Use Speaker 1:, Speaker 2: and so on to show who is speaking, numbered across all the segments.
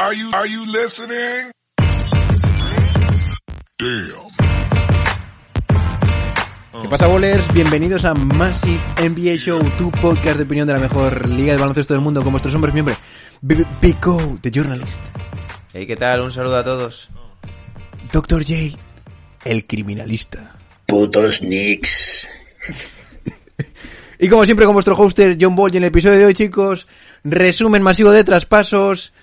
Speaker 1: Are you, are you listening? Damn.
Speaker 2: ¿Qué pasa, bowlers? Bienvenidos a Massive NBA Show, tu podcast de opinión de la mejor liga de baloncesto del mundo con vuestros hombres miembros. Pico, The Journalist.
Speaker 3: Hey, ¿qué tal? Un saludo a todos.
Speaker 2: Dr. J, el criminalista.
Speaker 4: Putos Knicks.
Speaker 2: Y como siempre con vuestro hoster John Ball y en el episodio de hoy, chicos, resumen masivo de traspasos.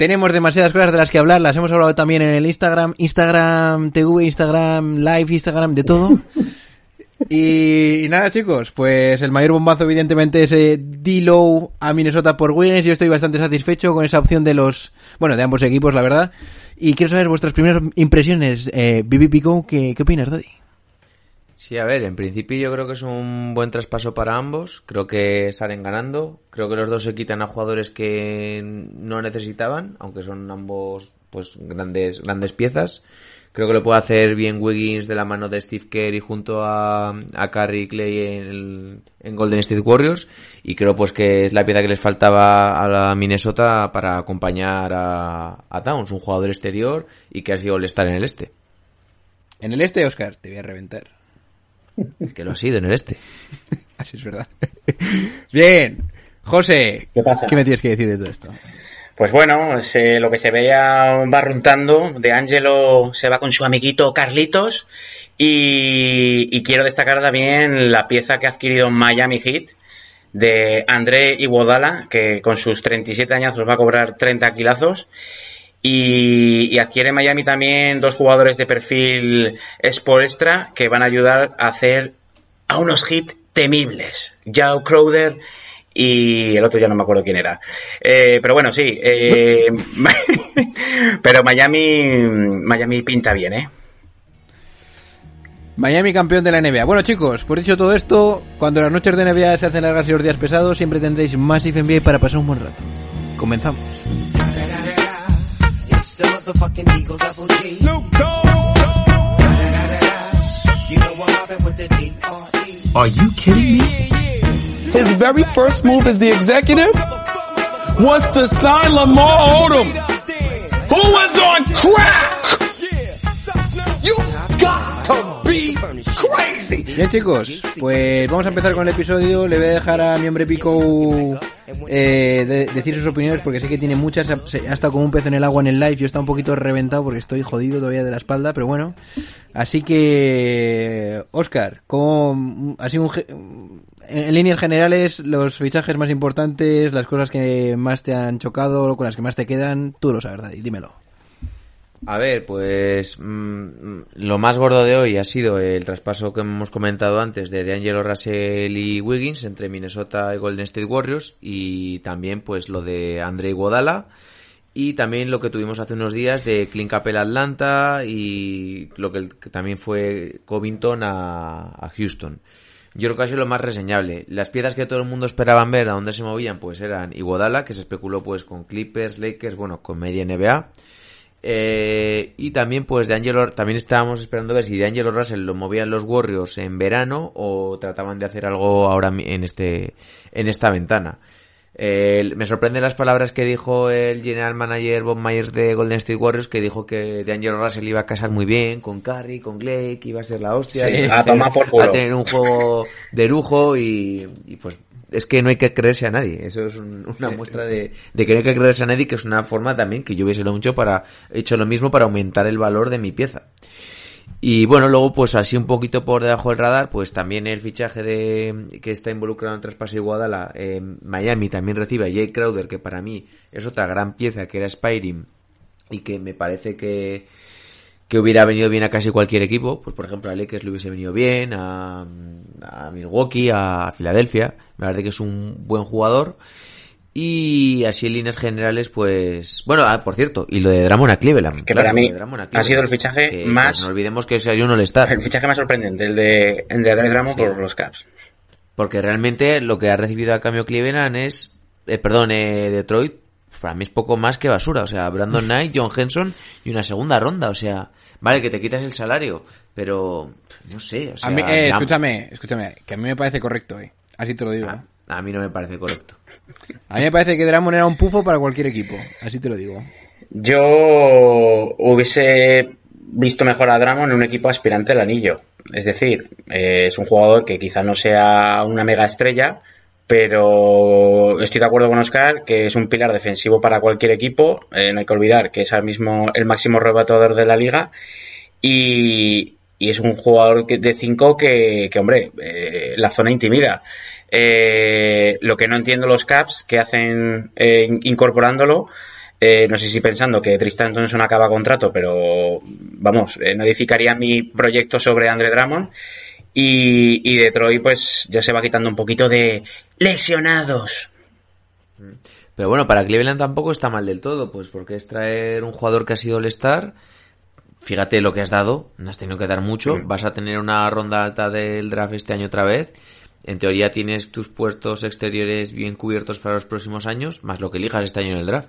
Speaker 2: Tenemos demasiadas cosas de las que hablar, las hemos hablado también en el Instagram, Instagram TV, Instagram Live, Instagram, de todo. Y, y nada, chicos, pues el mayor bombazo evidentemente es eh, D-Low a Minnesota por Wiggins. Yo estoy bastante satisfecho con esa opción de los, bueno, de ambos equipos, la verdad. Y quiero saber vuestras primeras impresiones. Eh, Bibi Pico, ¿qué, ¿qué opinas, Daddy?
Speaker 3: Sí, a ver, en principio yo creo que es un buen traspaso para ambos. Creo que salen ganando. Creo que los dos se quitan a jugadores que no necesitaban, aunque son ambos pues grandes grandes piezas. Creo que lo puede hacer bien Wiggins de la mano de Steve Kerr y junto a, a Curry Clay en, el- en Golden State Warriors. Y creo pues que es la pieza que les faltaba a la Minnesota para acompañar a, a Towns, un jugador exterior y que ha sido All-Star en el este.
Speaker 2: En el este, Oscar, te voy a reventar.
Speaker 3: Que lo ha sido en el este.
Speaker 2: Así es verdad. Bien. José,
Speaker 4: ¿Qué pasa?
Speaker 2: me tienes que decir de todo esto?
Speaker 4: Pues bueno, se- lo que se veía barruntando, de Angelo se va con su amiguito Carlitos y, y quiero destacar también la pieza que ha adquirido Miami Heat de André Iguodala, que con sus 37 años va a cobrar 30 kilazos. Y, adquiere Miami también dos jugadores de perfil extra que van a ayudar a hacer a unos hits temibles. Jao Crowder y el otro ya no me acuerdo quién era. Eh, pero bueno, sí. eh, pero Miami, Miami pinta bien, ¿eh?
Speaker 2: Miami campeón de la NBA. Bueno, chicos, por dicho todo esto, cuando las noches de NBA se hacen largas y los días pesados, siempre tendréis Massive NBA para pasar un buen rato. Comenzamos.
Speaker 5: It's the motherfucking Eagle Double G.
Speaker 1: Snoop Dogg.
Speaker 5: You know I'm mobbing with the D.R.E.
Speaker 6: Are you kidding me?
Speaker 7: His very first move as the executive was to sign Lamar Odom, who was on crack. You got to be crazy.
Speaker 2: Bien, chicos, pues vamos a empezar con el episodio. Le voy a dejar a mi hombre Pico eh, de- decir sus opiniones porque sé que tiene muchas. Ha ha estado como un pez en el agua en el live. Yo está un poquito reventado porque estoy jodido todavía de la espalda, pero bueno. Así que, Oscar, como así un, en líneas generales, los fichajes más importantes, las cosas que más te han chocado, con las que más te quedan, tú lo sabes, dímelo.
Speaker 3: A ver, pues mm, lo más gordo de hoy ha sido el traspaso que hemos comentado antes de D'Angelo Russell y Wiggins entre Minnesota y Golden State Warriors y también pues lo de Andre Iguodala y también lo que tuvimos hace unos días de Clint Capella Atlanta y lo que, que también fue Covington a, a Houston. Yo creo que ha sido lo más reseñable. Las piezas que todo el mundo esperaban ver a dónde se movían pues eran Iguodala, que se especuló pues con Clippers, Lakers, bueno, con media NBA. Eh, y también pues de Angelo, también estábamos esperando ver si de Angelo Russell lo movían los Warriors en verano o trataban de hacer algo ahora en este en esta ventana. Eh, me sorprenden las palabras que dijo el general manager Bob Myers de Golden State Warriors que dijo que de Angelo Russell iba a casar muy bien con Curry, con Clay, que iba a ser la hostia,
Speaker 2: Sí.
Speaker 4: A tomar por culo.
Speaker 3: a tener un juego de lujo y, y, pues es que no hay que creerse a nadie. Eso es un- una muestra de, de que no hay que creerse a nadie, que es una forma también que yo hubiese lo mucho para, hecho lo mismo para aumentar el valor de mi pieza. Y bueno, luego pues así un poquito por debajo del radar, pues también el fichaje de que está involucrado en el traspaso de Guadalajara, eh, Miami también recibe a Jake Crowder, que para mí es otra gran pieza que era Spiring y que me parece que, que hubiera venido bien a casi cualquier equipo, pues por ejemplo a Lakers le hubiese venido bien, a, a Milwaukee, a Filadelfia, me parece que es un buen jugador. Y así en líneas generales, pues... Bueno, ah, por cierto, y lo de Dramon a Cleveland.
Speaker 4: Que para mí ha sido el fichaje
Speaker 3: que,
Speaker 4: más-
Speaker 3: pues, no olvidemos que ese hay un All-Star.
Speaker 4: El fichaje más sorprendente, el de, el de
Speaker 3: Sí.
Speaker 4: por los Caps.
Speaker 3: Porque realmente lo que ha recibido a cambio Cleveland es... Eh, perdón, eh, Detroit, para mí es poco más que basura. O sea, Brandon Knight, John Henson y una segunda ronda. O sea, vale que te quitas el salario, pero... No sé, o sea...
Speaker 2: A mí, eh, escúchame, escúchame, que a mí me parece correcto, eh. Así te lo digo.
Speaker 3: a, a mí no me parece correcto.
Speaker 2: A mí me parece que Dramon era un pufo para cualquier equipo, así te lo digo.
Speaker 4: Yo hubiese visto mejor a Drummond en un equipo aspirante al anillo. Es decir, eh, es un jugador que quizá no sea una mega estrella, pero estoy de acuerdo con Oscar que es un pilar defensivo para cualquier equipo. Eh, no hay que olvidar que es al mismo, el máximo rebatador de la liga y, es un jugador de 5 que, que, hombre, eh, la zona intimida. Eh, lo que no entiendo los Caps que hacen eh, in- incorporándolo, no sé si pensando que Tristan Thompson acaba contrato, pero vamos, no edificaría mi proyecto sobre Andre Drummond. Y, y Detroit, pues ya se va quitando un poquito de lesionados.
Speaker 3: Pero bueno, para Cleveland tampoco está mal del todo, pues porque es traer un jugador que ha sido All-Star. Fíjate lo que has dado, no has tenido que dar mucho.
Speaker 4: Mm.
Speaker 3: Vas a tener una ronda alta del draft este año otra vez. En teoría tienes tus puestos exteriores bien cubiertos para los próximos años, más lo que elijas este año en el draft.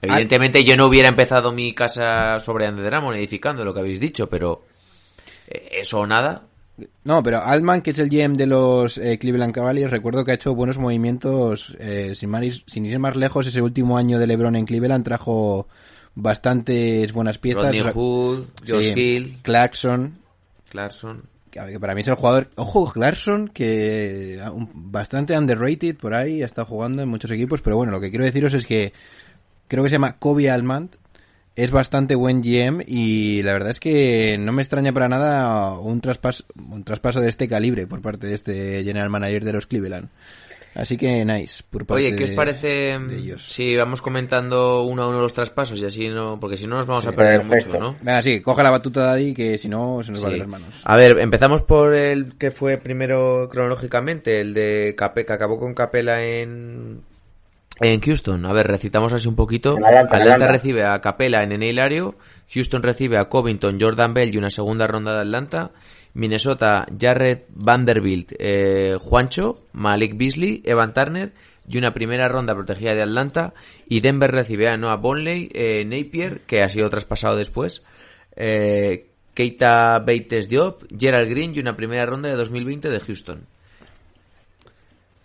Speaker 3: Evidentemente yo no hubiera empezado mi casa sobre Andy Drummond edificando lo que habéis dicho, pero eso o nada.
Speaker 2: No, pero Altman, que es el GM de los eh, Cleveland Cavaliers, recuerdo que ha hecho buenos movimientos. eh, sin, más, sin ir más lejos, ese último año de LeBron en Cleveland trajo bastantes buenas piezas.
Speaker 3: Rodney
Speaker 2: O sea,
Speaker 3: Hood, Josh
Speaker 2: sí,
Speaker 3: Hill,
Speaker 2: Clarkson,
Speaker 3: Clarkson.
Speaker 2: que para mí es el jugador. Ojo, Clarkson, que ah, bastante underrated por ahí, ha estado jugando en muchos equipos, pero bueno, lo que quiero deciros es que creo que se llama Kobe Almant. Es bastante buen GM y la verdad es que no me extraña para nada un traspaso, un traspaso de este calibre por parte de este general manager de los Cleveland. Así que nice. Por parte
Speaker 3: Oye, ¿qué os parece
Speaker 2: de ellos.
Speaker 3: si vamos comentando uno a uno los traspasos y así no, porque si no nos vamos a perder
Speaker 4: perfecto.
Speaker 3: mucho, ¿no?
Speaker 2: Venga, sí, coge la batuta Daddy que si no se nos va de las manos.
Speaker 3: A ver, empezamos por el que fue primero cronológicamente, el de Cape, que acabó con Capela en en Houston. A ver, recitamos así un poquito.
Speaker 4: Atlanta,
Speaker 3: recibe a Capela en Hilario, Houston recibe a Covington, Jordan Bell y una segunda ronda de Atlanta. Minnesota, Jared Vanderbilt, eh, Juancho, Malik Beasley, Evan Turner y una primera ronda protegida de Atlanta. Y Denver recibe a Noah Bonley, eh, Napier, que ha sido traspasado después, eh, Keita Bates Diop, Gerald Green y una primera ronda de 2020 de Houston.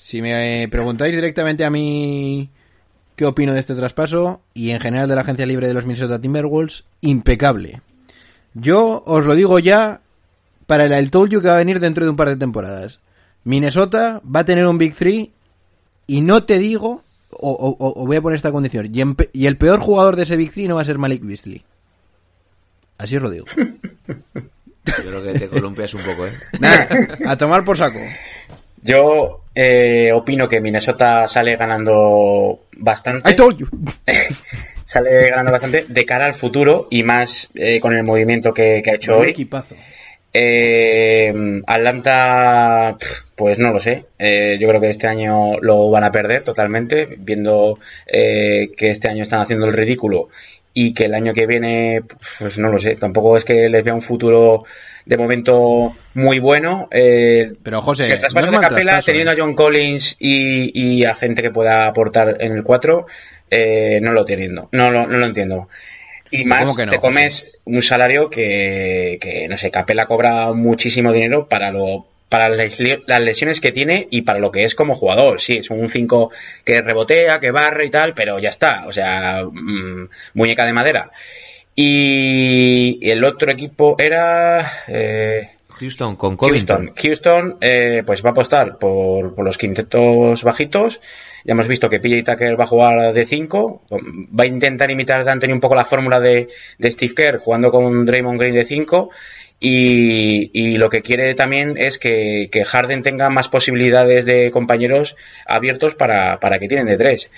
Speaker 2: Si me preguntáis directamente a mí qué opino de este traspaso y en general de la agencia libre de los Minnesota Timberwolves, impecable. Yo os lo digo ya para el I told you que va a venir dentro de un par de temporadas. Minnesota va a tener un Big Three y no te digo, o, o- o voy a poner esta condición, y, en y el peor jugador de ese Big Three no va a ser Malik Beasley. Así os lo digo.
Speaker 3: Yo creo que te columpias un poco, ¿eh?
Speaker 2: Nada, a tomar por saco.
Speaker 4: Yo eh, opino que Minnesota sale ganando bastante.
Speaker 2: I told you.
Speaker 4: Sale ganando bastante de cara al futuro y más eh, con el movimiento que, que ha hecho
Speaker 2: Un
Speaker 4: hoy.
Speaker 2: equipazo.
Speaker 4: Eh, Atlanta, pues no lo sé. Eh, yo creo que este año lo van a perder totalmente, viendo eh, que este año están haciendo el ridículo y que el año que viene, pues no lo sé. Tampoco es que les vea un futuro de momento muy bueno. Eh,
Speaker 2: Pero José,
Speaker 4: que el traspaso
Speaker 2: no
Speaker 4: de Capela, teniendo
Speaker 2: ¿eh?
Speaker 4: a John Collins y, y a gente que pueda aportar en el 4, eh, no lo teniendo. No lo, no lo entiendo. Y más,
Speaker 2: ¿Cómo que no,
Speaker 4: te comes un salario que, que, no sé, Capela cobra muchísimo dinero para lo para las lesio- las lesiones que tiene y para lo que es como jugador. Sí, es un 5 que rebotea, que barre y tal, pero ya está. O sea, mm, muñeca de madera. Y el otro equipo era... eh,
Speaker 3: Houston con Covington.
Speaker 4: Houston. Houston, eh, pues va a apostar por, por los quintetos bajitos. Ya hemos visto que PJ Tucker va a jugar de 5. Va a intentar imitar de Anthony un poco la fórmula de, de Steve Kerr jugando con Draymond Green de 5. Y, lo que quiere también es que, Harden tenga más posibilidades de compañeros abiertos para, para que tienen de 3.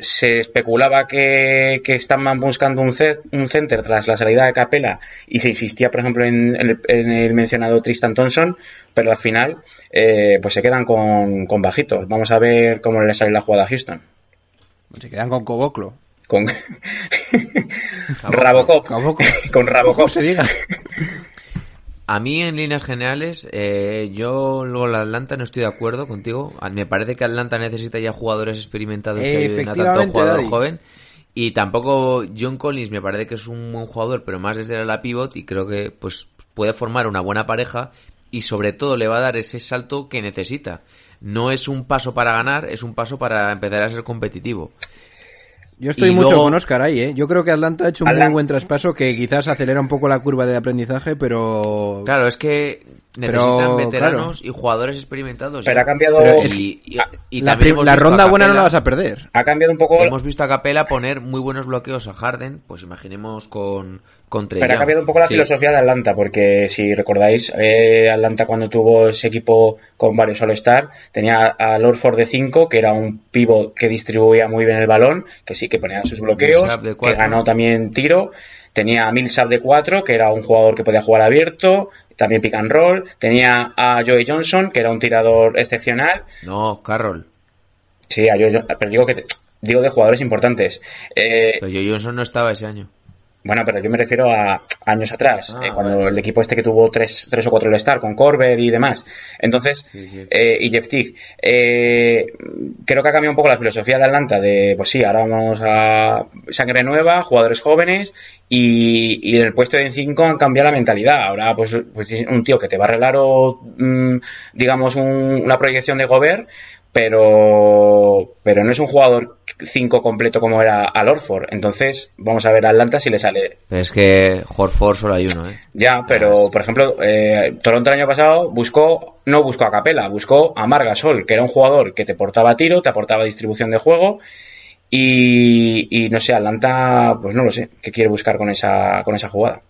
Speaker 4: se especulaba que, que estaban buscando un, un center tras la salida de Capela y se insistía, por ejemplo, en, en el, en el mencionado Tristan Thompson, pero al final eh, pues se quedan con, con bajitos. Vamos a ver cómo le sale la jugada a Houston.
Speaker 2: Se quedan con Coboclo.
Speaker 4: Con Rabocop. Con Rabocop.
Speaker 2: ¿Cómo se diga?
Speaker 3: A mí, en líneas generales, eh, yo luego la Atlanta no estoy de acuerdo contigo. A- Me parece que Atlanta necesita ya jugadores experimentados que ayuden a tanto jugador
Speaker 2: Daddy.
Speaker 3: joven. Y tampoco John Collins me parece que es un buen jugador, pero más desde la pivot y creo que pues puede formar una buena pareja y sobre todo le va a dar ese salto que necesita. No es un paso para ganar, es un paso para empezar a ser competitivo.
Speaker 2: Yo estoy
Speaker 3: Y
Speaker 2: mucho
Speaker 3: luego-
Speaker 2: con Oscar ahí, ¿eh? Yo creo que Atlanta ha hecho un
Speaker 4: Atlanta-
Speaker 2: muy buen traspaso que quizás acelera un poco la curva de aprendizaje, pero...
Speaker 3: Claro, es que
Speaker 2: Pero,
Speaker 3: necesitan veteranos y jugadores experimentados.
Speaker 4: Pero
Speaker 3: ya.
Speaker 4: ha cambiado-
Speaker 2: Pero
Speaker 3: Y,
Speaker 2: es que
Speaker 3: y- y
Speaker 2: la, la ronda buena no la vas a perder.
Speaker 4: Ha cambiado un poco.
Speaker 3: Hemos visto a Capela poner muy buenos bloqueos a Harden, pues imaginemos con, con
Speaker 4: Pero ha cambiado un poco la
Speaker 3: Sí.
Speaker 4: filosofía de Atlanta, porque si recordáis, eh, Atlanta cuando tuvo ese equipo con varios All-Star, tenía a Lordford de 5, que era un pivot que distribuía muy bien el balón, que sí, que ponía sus bloqueos, que ganó también tiro. Tenía a Millsap de 4, que era un jugador que podía jugar abierto, también pick and roll. Tenía a Joey Johnson, que era un tirador excepcional.
Speaker 3: No, Carroll.
Speaker 4: Sí, a Joey Johnson, pero digo que te- digo de jugadores importantes. Eh,
Speaker 3: Pero Joe Johnson no estaba ese año.
Speaker 4: Bueno, pero yo me refiero a años atrás,
Speaker 3: Ah,
Speaker 4: eh, cuando el equipo este que tuvo tres, tres o cuatro All-Star con Corber y demás. Entonces,
Speaker 3: Sí, sí.
Speaker 4: eh, y Jeff Teague. Eh, creo que ha cambiado un poco la filosofía de Atlanta de, pues sí, ahora vamos a sangre nueva, jugadores jóvenes y, y en el puesto de 5 han cambiado la mentalidad. Ahora, pues, pues es un tío que te va a arreglar o, mm, digamos, un- una proyección de Gobert, pero, pero no es un jugador 5 completo como era Al Orford. Entonces, vamos a ver a Atlanta si le sale
Speaker 3: es que Horford solo hay uno, ¿eh?
Speaker 4: ya, pero por ejemplo, eh, Toronto el año pasado buscó, no buscó a Capela, buscó a Margasol, que era un jugador que te portaba tiro, te aportaba distribución de juego. Y, y no sé, Atlanta, pues no lo sé, qué quiere buscar con esa, con esa jugada.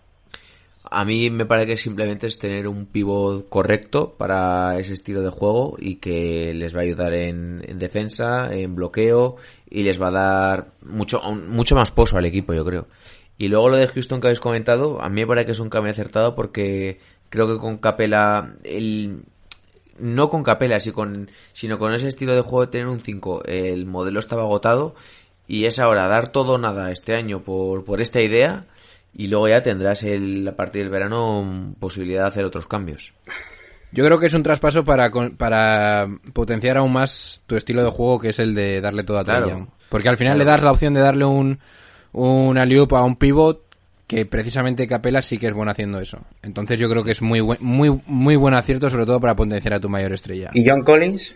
Speaker 3: A mí me parece que simplemente es tener un pivot correcto para ese estilo de juego y que les va a ayudar en, en defensa, en bloqueo y les va a dar mucho, mucho más pozo al equipo, yo creo. Y luego lo de Houston que habéis comentado, a mí me parece que es un cambio acertado porque creo que con Capela, el, no con Capela, sino con, sino con ese estilo de juego de tener un 5, el modelo estaba agotado y es ahora dar todo o nada este año por, por esta idea y luego ya tendrás el, a partir del verano posibilidad de hacer otros cambios.
Speaker 2: Yo creo que es un traspaso para, para potenciar aún más tu estilo de juego, que es el de darle todo a Trae
Speaker 3: Claro.
Speaker 2: Porque al final le das la opción de darle un, un alley-oop a un pivot que precisamente Capela sí que es bueno haciendo eso. Entonces yo creo que es muy buen, muy, muy buen acierto, sobre todo para potenciar a tu mayor estrella.
Speaker 4: Y John Collins,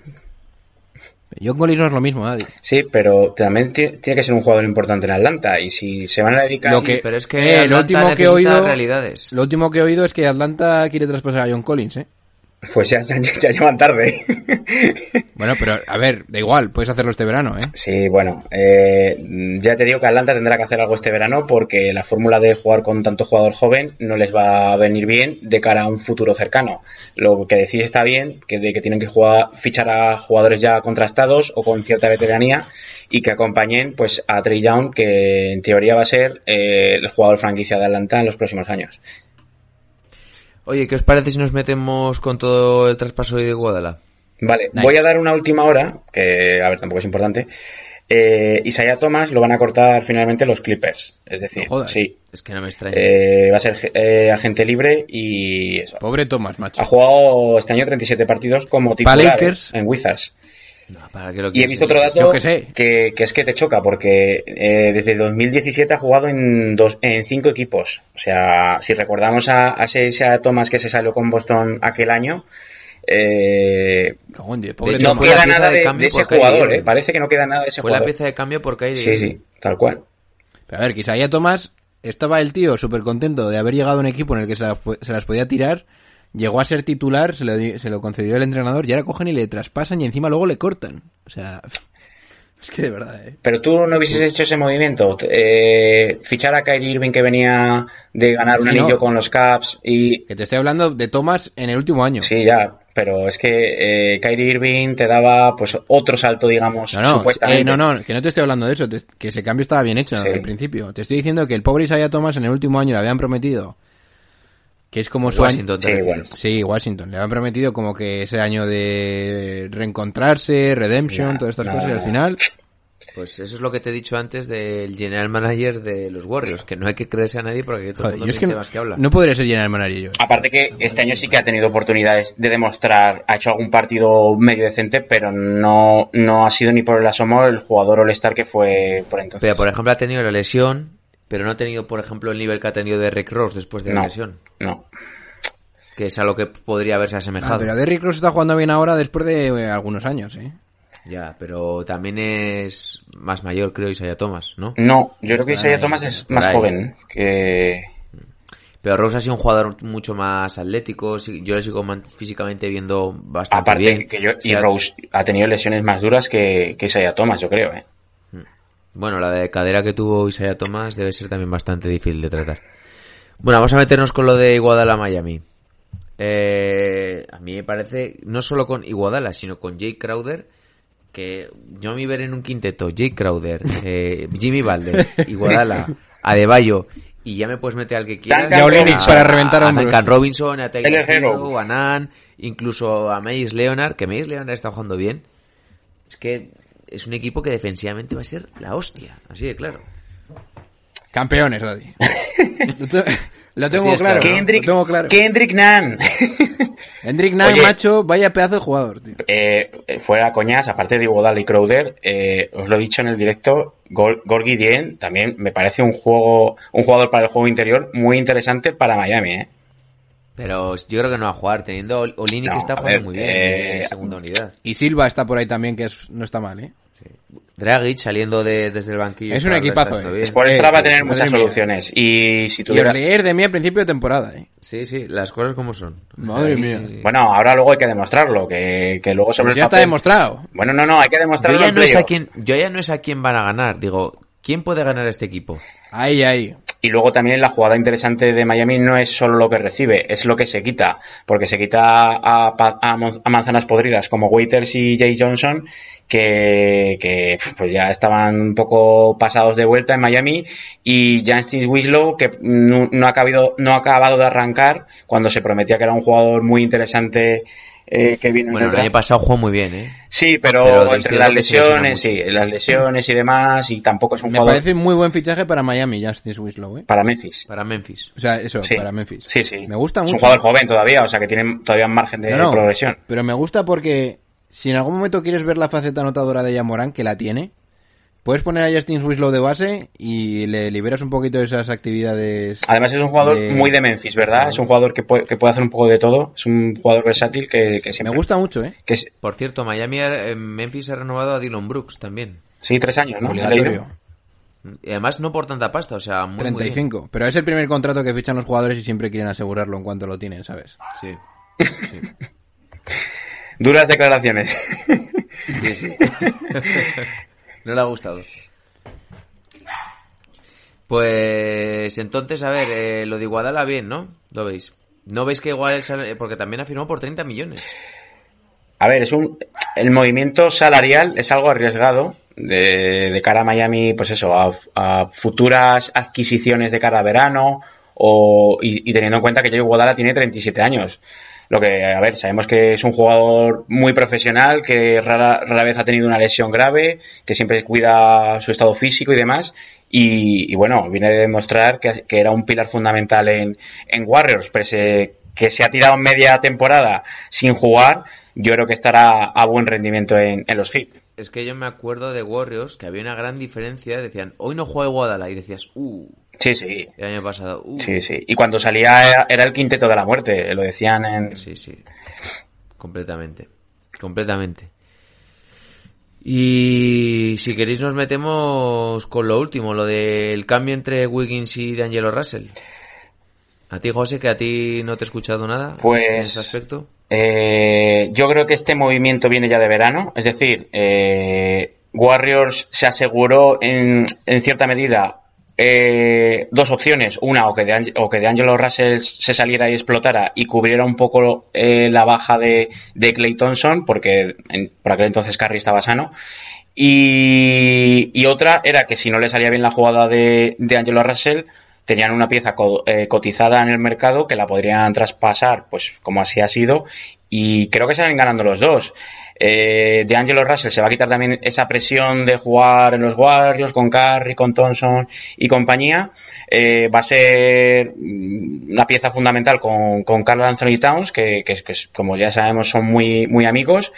Speaker 2: John Collins no es lo mismo, Adi.
Speaker 4: sí, pero también ti- tiene que ser un jugador importante en Atlanta. Y si se van a dedicar.
Speaker 2: Lo
Speaker 3: Sí,
Speaker 2: que,
Speaker 3: pero es que
Speaker 2: eh, lo
Speaker 3: Atlanta
Speaker 2: último que he oído,
Speaker 3: realidades.
Speaker 2: lo último que he oído es que Atlanta quiere traspasar a John Collins, ¿eh?
Speaker 4: Pues ya, ya, ya llevan tarde.
Speaker 2: Bueno, pero a ver, da igual, puedes hacerlo este verano, ¿eh?
Speaker 4: Sí, bueno, eh, ya te digo que Atlanta tendrá que hacer algo este verano porque la fórmula de jugar con tanto jugador joven no les va a venir bien de cara a un futuro cercano. Lo que decís está bien, que de que tienen que jugar, fichar a jugadores ya contrastados o con cierta veteranía y que acompañen pues a Trey Young, que en teoría va a ser eh, el jugador franquicia de Atlanta en los próximos años.
Speaker 3: Oye, ¿qué os parece si nos metemos con todo el traspaso de Guadalajara?
Speaker 4: Vale,
Speaker 2: Nice.
Speaker 4: voy a dar una última hora, que a ver, tampoco es importante. Eh, Isaiah Thomas lo van a cortar finalmente los Clippers. Es decir,
Speaker 2: No jodas.
Speaker 4: sí,
Speaker 3: Es que no me extraña.
Speaker 4: Eh, va a ser eh, agente libre y eso.
Speaker 2: Pobre Thomas, macho.
Speaker 4: Ha jugado este año 37 partidos como titular
Speaker 2: Lakers.
Speaker 4: eh, en Wizards.
Speaker 3: No, ¿para qué lo
Speaker 4: Y he visto otro dato
Speaker 2: sé.
Speaker 4: Que, que es que te choca porque eh, desde 2017 ha jugado en dos, en cinco equipos. O sea, si recordamos a, a ese Isaiah Thomas que se salió con Boston aquel año, eh,
Speaker 3: De hecho,
Speaker 4: no
Speaker 3: fue la
Speaker 4: queda nada
Speaker 3: de
Speaker 4: de,
Speaker 3: cambio
Speaker 4: de ese jugador. Eh. Parece que no queda nada de ese
Speaker 3: Fue la
Speaker 4: jugador.
Speaker 3: pieza de cambio por Kyrie
Speaker 4: Sí, sí, tal cual.
Speaker 2: Pero a ver, quizá ya Tomás estaba el tío súper contento de haber llegado a un equipo en el que se, la- se las podía tirar, llegó a ser titular, se lo, se lo concedió el entrenador y ahora cogen y le traspasan y encima luego le cortan. O sea, es que de verdad, ¿eh?
Speaker 4: Pero tú no hubieses hecho ese movimiento, eh, fichar a Kyrie Irving que venía de ganar un
Speaker 2: Sí,
Speaker 4: anillo
Speaker 2: no.
Speaker 4: con los Caps y
Speaker 2: Que te estoy hablando de Tomás en el último año.
Speaker 4: sí ya, pero es que eh, Kyrie Irving te daba pues otro salto digamos
Speaker 2: No, no,
Speaker 4: supuestamente.
Speaker 2: no, no, que no te estoy hablando de eso, te- que ese cambio estaba bien hecho
Speaker 4: Sí.
Speaker 2: al principio. Te estoy diciendo que el pobre Isaiah Thomas en el último año le habían prometido que es como su año-
Speaker 3: Washington, te
Speaker 4: Sí, bueno.
Speaker 2: Sí, Washington. Le habían prometido como que ese año de reencontrarse, redemption, todas estas
Speaker 4: no,
Speaker 2: cosas y al final...
Speaker 3: Pues eso es lo que te he dicho antes del general manager de los Warriors, que no hay que creerse a nadie porque todo
Speaker 2: Joder,
Speaker 3: el
Speaker 2: yo
Speaker 3: mundo
Speaker 2: es que no,
Speaker 3: que habla.
Speaker 2: no podría ser general manager yo.
Speaker 4: Aparte que este año sí que ha tenido oportunidades de demostrar, ha hecho algún partido medio decente, pero no, no ha sido ni por el asomo el jugador All-Star que fue por entonces.
Speaker 3: Pero, por ejemplo, ha tenido la lesión, pero no ha tenido, por ejemplo, el nivel que ha tenido Derrick Rose después de la
Speaker 4: no,
Speaker 3: lesión,
Speaker 4: no.
Speaker 3: que es a lo que podría haberse
Speaker 2: Ah,
Speaker 3: asemejado.
Speaker 2: pero Derrick Rose está jugando bien ahora después de eh, algunos años, ¿eh?
Speaker 3: Ya, pero también es más mayor, creo, Isaiah Thomas, ¿no?
Speaker 4: No, yo creo que Isaiah Thomas es más
Speaker 3: ahí.
Speaker 4: joven que...
Speaker 3: Pero Rose ha sido un jugador mucho más atlético. Yo le sigo físicamente viendo bastante
Speaker 4: Aparte
Speaker 3: bien.
Speaker 4: que yo, y
Speaker 3: O sea,
Speaker 4: Rose ha tenido lesiones más duras que, que Isaiah Thomas, yo creo, ¿eh?
Speaker 3: Bueno, la de cadera que tuvo Isaiah Thomas debe ser también bastante difícil de tratar. Bueno, vamos a meternos con lo de Iguadala Miami. Eh, a mí me parece, no solo con Iguadala, sino con Jake Crowder, que yo a mí ver en un quinteto, Jake Crowder, eh, Jimmy Balder, Iguadala, Adebayo, y ya me puedes meter al que quieras.
Speaker 4: Duncan Y a
Speaker 2: para reventar
Speaker 3: a
Speaker 2: hombros.
Speaker 3: Duncan Robinson, a Taylor.
Speaker 4: Hero,
Speaker 3: a Nan, incluso a Mays Leonard, que Mays Leonard está jugando bien. Es que es un equipo que defensivamente va a ser la hostia, así de claro.
Speaker 2: Campeones, Daddy. Lo te- lo tengo claro.
Speaker 4: Kendrick,
Speaker 2: Lo tengo claro.
Speaker 4: Kendrick Nunn.
Speaker 2: Hendrik Nine,
Speaker 4: Oye.
Speaker 2: macho, vaya pedazo de jugador, tío.
Speaker 4: eh, fuera coñas, aparte de Iguodala y Crowder, eh, os lo he dicho en el directo, Gor- Gorgie Dien también me parece un juego, un jugador para el juego interior muy interesante para Miami, ¿eh?
Speaker 3: Pero yo creo que no va a jugar, teniendo Ol- Olini
Speaker 4: No,
Speaker 3: que está jugando
Speaker 4: ver,
Speaker 3: muy bien
Speaker 4: eh,
Speaker 3: en segunda unidad.
Speaker 2: Y Silva está por ahí también, que es- no está mal, ¿eh?
Speaker 3: Dragic saliendo de, desde el banquillo.
Speaker 2: Es un equipazo, eh.
Speaker 4: Por
Speaker 2: Eh,
Speaker 4: extra va a
Speaker 2: sí,
Speaker 4: tener muchas
Speaker 2: mía.
Speaker 4: soluciones. Y si
Speaker 2: Y. Orleer de mí a principio de temporada, ¿eh?
Speaker 3: Sí, sí, las cosas como son.
Speaker 2: Madre
Speaker 3: Ahí-
Speaker 2: mía.
Speaker 4: Bueno, ahora luego hay que demostrarlo, que, que luego sobre
Speaker 2: Pues
Speaker 4: el
Speaker 2: ya está demostrado.
Speaker 4: Bueno, no, no, hay que
Speaker 3: Yo
Speaker 4: demostrarlo
Speaker 3: ya,
Speaker 4: en
Speaker 3: no es a quién, yo ya no es a quién van a ganar, digo, ¿quién puede ganar este equipo?
Speaker 2: Ahí, ahí.
Speaker 4: Y luego también la jugada interesante de Miami no es solo lo que recibe, es lo que se quita. Porque se quita a, pa- a manzanas podridas como Waiters y Jay Johnson, que, que pues ya estaban un poco pasados de vuelta en Miami. Y Justice Winslow, que no, no ha, acabado, no ha acabado de arrancar cuando se prometía que era un jugador muy interesante. Eh, que vino en
Speaker 3: Bueno,
Speaker 4: el
Speaker 3: el año pasado jugó muy bien, ¿eh?
Speaker 4: Sí, pero,
Speaker 3: pero es
Speaker 4: entre las lesiones, sí, las lesiones y demás, y tampoco es un
Speaker 2: Me
Speaker 4: jugador
Speaker 2: parece muy buen fichaje para Miami, Justice Winslow, ¿eh?
Speaker 4: para Memphis.
Speaker 3: Para Memphis.
Speaker 2: O sea, eso,
Speaker 4: Sí.
Speaker 2: para Memphis.
Speaker 4: Sí, sí.
Speaker 2: Me gusta
Speaker 4: Es
Speaker 2: mucho.
Speaker 4: un jugador joven todavía, o sea que tiene todavía un margen de
Speaker 2: No, no,
Speaker 4: progresión.
Speaker 2: Pero me gusta porque si en algún momento quieres ver la faceta anotadora de Yamorán, que la tiene, puedes poner a Justin Winslow de base y le liberas un poquito de esas actividades.
Speaker 4: Además es un jugador
Speaker 2: de-
Speaker 4: muy de Memphis, ¿verdad? Es un jugador que puede, que puede hacer un poco de todo. Es un jugador versátil que, que
Speaker 2: Me
Speaker 4: siempre...
Speaker 2: gusta mucho, ¿eh?
Speaker 4: Que es-
Speaker 3: Por cierto, Miami, Memphis ha renovado a Dylan Brooks también.
Speaker 4: sí, tres años, ¿no?
Speaker 3: Y además no por tanta pasta, o sea, muy, muy bien.
Speaker 2: 35. Pero es el primer contrato que fichan los jugadores y siempre quieren asegurarlo en cuanto lo tienen, ¿sabes?
Speaker 3: Sí,
Speaker 4: Duras declaraciones.
Speaker 3: sí, sí. no le ha gustado. Pues entonces, a ver, eh, lo de Iguadala bien, ¿no? Lo veis. ¿No veis que igual el porque también ha firmado por 30 millones?
Speaker 4: A ver, es un el movimiento salarial es algo arriesgado de, de cara a Miami, pues eso, a, a futuras adquisiciones de cara a verano o, y, teniendo en cuenta que Joey Guadala tiene 37 años. Lo que, a ver, sabemos que es un jugador muy profesional, que rara, rara vez ha tenido una lesión grave, que siempre cuida su estado físico y demás. Y, bueno, viene de demostrar que, era un pilar fundamental en, en Warriors, pese que se ha tirado media temporada sin jugar, yo creo que estará a buen rendimiento en, en los Heat.
Speaker 3: Es que yo me acuerdo de Warriors que había una gran diferencia. Decían, hoy no juega Iguadala. Y decías, uh,
Speaker 4: Sí, sí,
Speaker 3: el año pasado, uh.
Speaker 4: sí, sí. Y cuando salía era, era el quinteto de la muerte, lo decían en...
Speaker 3: Sí, sí. Completamente. Completamente. Y si queréis nos metemos con lo último, lo del cambio entre Wiggins y D'Angelo Russell. A ti, José, que a ti no te he escuchado nada
Speaker 4: Pues-
Speaker 3: en ese aspecto.
Speaker 4: Eh, yo creo que este movimiento viene ya de verano, es decir, eh, Warriors se aseguró en, en cierta medida eh, dos opciones. Una, o que, de, o que de Angelo Russell se saliera y explotara y cubriera un poco eh, la baja de, de Clay Thompson, porque en- por aquel entonces Curry estaba sano. Y, otra era que si no le salía bien la jugada de, Angelo Russell, tenían una pieza eh, cotizada en el mercado que la podrían traspasar, pues como así ha sido, y creo que salen ganando los dos. Eh, de Angelo Russell se va a quitar también esa presión de jugar en los Warriors con Curry, con Thompson y compañía. Eh, va a ser una pieza fundamental con, con Carl Anthony Towns, que, que, que como ya sabemos son muy, muy amigos.